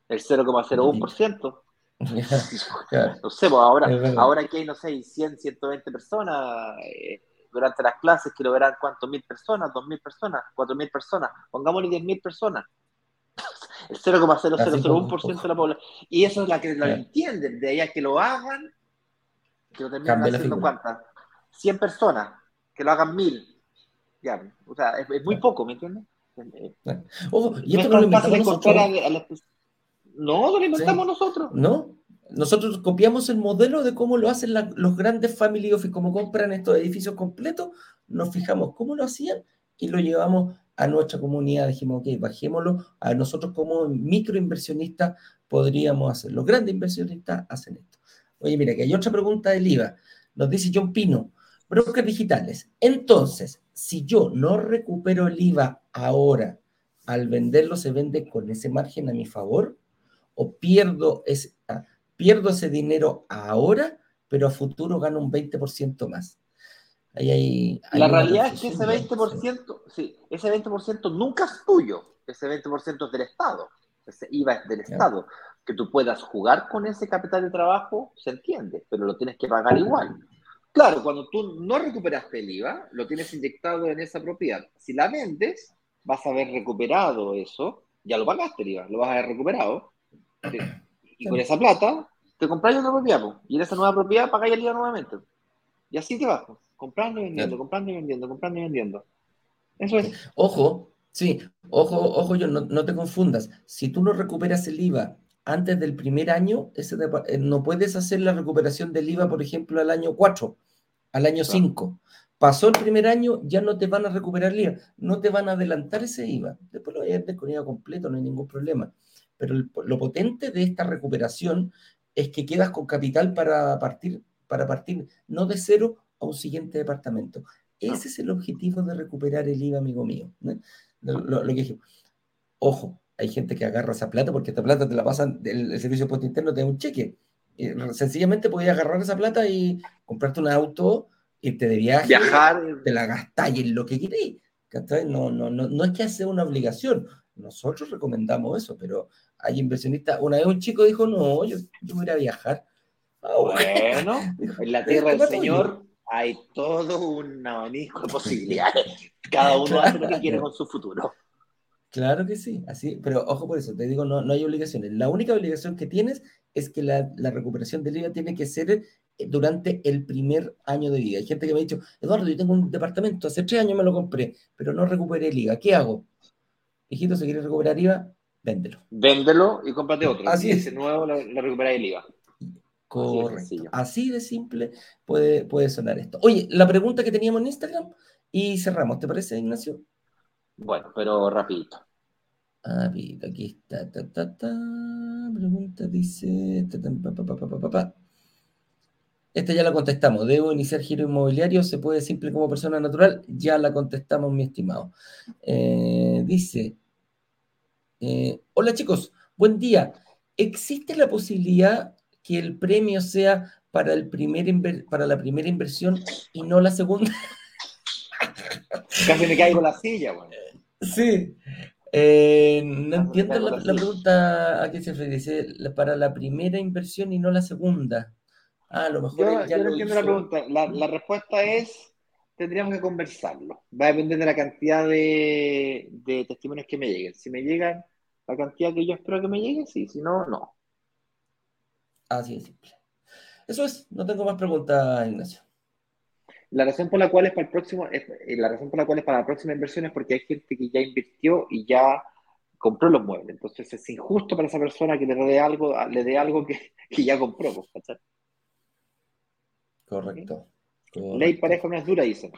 El 0,01%. no sé, pues ahora, ahora aquí hay, no sé, 100, 120 personas eh, durante las clases que lo verán cuántos mil personas, dos mil personas, cuatro mil personas, pongámosle diez mil personas. El 0,0001% de la población. Y eso es la que lo entienden, de ahí que lo hagan que lo terminen haciendo cuántas, 100 personas, que lo hagan mil. Ya, o sea, es, muy poco, ¿me entiendes? Ojo, y esto no, lo inventamos nosotros. No, lo inventamos nosotros. No, nosotros copiamos el modelo de cómo lo hacen los grandes family office, cómo compran estos edificios completos, nos fijamos cómo lo hacían y lo llevamos a nuestra comunidad. Dijimos, ok, bajémoslo. A nosotros como microinversionistas podríamos hacerlo. Los grandes inversionistas hacen esto. Oye, mira, que hay otra pregunta del IVA. Nos dice John Pino, brokers digitales. Entonces, si yo no recupero el IVA ahora, al venderlo se vende con ese margen a mi favor, o pierdo ese, ah, pierdo ese dinero ahora, pero a futuro gano un 20% más. Ahí hay, la realidad es que ese 20%, sí, ese 20% nunca es tuyo, ese 20% es del Estado, ese IVA es del Estado que tú puedas jugar con ese capital de trabajo, se entiende, pero lo tienes que pagar igual. Claro, cuando tú no recuperaste el IVA, lo tienes inyectado en esa propiedad. Si la vendes, vas a haber recuperado eso, ya lo pagaste el IVA, lo vas a haber recuperado, Y con esa plata te compras otra propiedad, y en esa nueva propiedad pagáis el IVA nuevamente. Y así te vas, comprando y vendiendo, comprando y vendiendo, comprando y vendiendo. Eso es. Ojo, sí, ojo, ojo, yo, no, no te confundas. Si tú no recuperas el IVA antes del primer año, ese eh, no puedes hacer la recuperación del IVA, por ejemplo, al año 4, al año 5. Pasó el primer año, ya no te van a recuperar el IVA, no te van a adelantar ese IVA. Después lo voy a IVA completo, no hay ningún problema. Pero lo potente de esta recuperación es que quedas con capital para partir, para partir no de cero a un siguiente departamento. Ese es el objetivo de recuperar el IVA, amigo mío. Lo, que dije. Ojo, hay gente que agarra esa plata porque esta plata te la pasan, el, servicio de puesto interno te da un cheque. sencillamente podías agarrar esa plata y comprarte un auto, irte de viaje, viajar, te la gastáis en lo que queréis. No, no, no, no es que sea una obligación. Nosotros recomendamos eso, pero hay inversionistas. Una vez un chico dijo, no, yo, yo voy a viajar. Ah, bueno, en la tierra del Señor hay todo un abanico de posibilidades. Cada uno hace lo que quiere con su futuro. Claro que sí, así, pero ojo por eso, te digo, no, no hay obligaciones. La única obligación que tienes es que la, la, recuperación del IVA tiene que ser eh, durante el primer año de vida. Hay gente que me ha dicho, Eduardo, yo tengo un departamento, hace tres años me lo compré, pero no recuperé el IVA. ¿Qué hago? Hijito, si quieres recuperar IVA, véndelo. Véndelo y cómprate otro. Así es. Ese nuevo lo, lo el IVA. Correcto. Así de, simple puede, puede sonar esto. Oye, la pregunta que teníamos en Instagram y cerramos, ¿te parece, Ignacio? Bueno, pero rapidito. Ah, aquí está. Ta, ta, ta, pregunta dice. Esta ya la contestamos. ¿Debo iniciar giro inmobiliario? ¿Se puede simple como persona natural? Ya la contestamos, mi estimado. Eh, dice. Eh, hola chicos, buen día. ¿Existe la posibilidad que el premio sea para, el primer para la primera inversión y no la segunda? Casi me caigo la silla, bueno. Sí. Eh, no entiendo la, pregunta a qué se refiere. para la primera inversión y no la segunda. Ah, a lo mejor. Yo, no entiendo la pregunta. La, respuesta es: tendríamos que conversarlo. Va a depender de la cantidad de, de testimonios que me lleguen. Si me llegan la cantidad que yo espero que me llegue, sí. Si no, no. Así de simple. Eso es. No tengo más preguntas, Ignacio. La razón por la cual es para el próximo, eh, la razón por la cual es para la próxima inversión es porque hay gente que ya invirtió y ya compró los muebles. Entonces es injusto para esa persona que le dé algo, le dé algo que, ya compró, pues, Correcto. Ley pareja no es dura, dicen.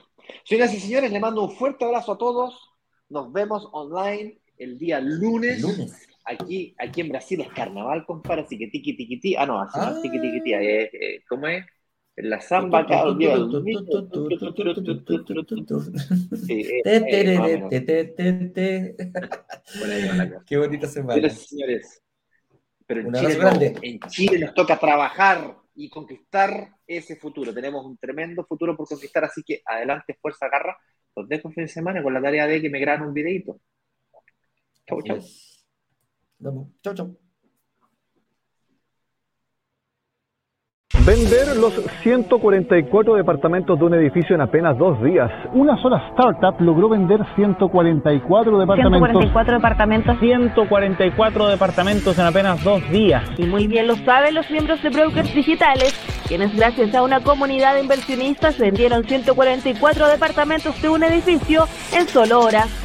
Señoras y señores, le mando un fuerte abrazo a todos. Nos vemos online el día lunes. lunes. Aquí, aquí en Brasil es carnaval, compadre, así que tiqui tiqui ti. Ah, no, así no es tiqui tiqui ti. Eh, ¿Cómo es? La samba cada día Qué bonita semana. señores. Pero en Chile, en Chile nos toca trabajar y conquistar ese futuro. Tenemos un tremendo futuro por conquistar, así que adelante, fuerza, garra. Los dejo fin de semana con la tarea de que me graben un videito. Chau, chau. Chau, chau. Vender los 144 departamentos de un edificio en apenas dos días. Una sola startup logró vender 144 departamentos. 144 departamentos. 144 departamentos en apenas dos días. Y muy bien lo saben los miembros de Brokers Digitales, quienes gracias a una comunidad de inversionistas vendieron 144 departamentos de un edificio en solo horas.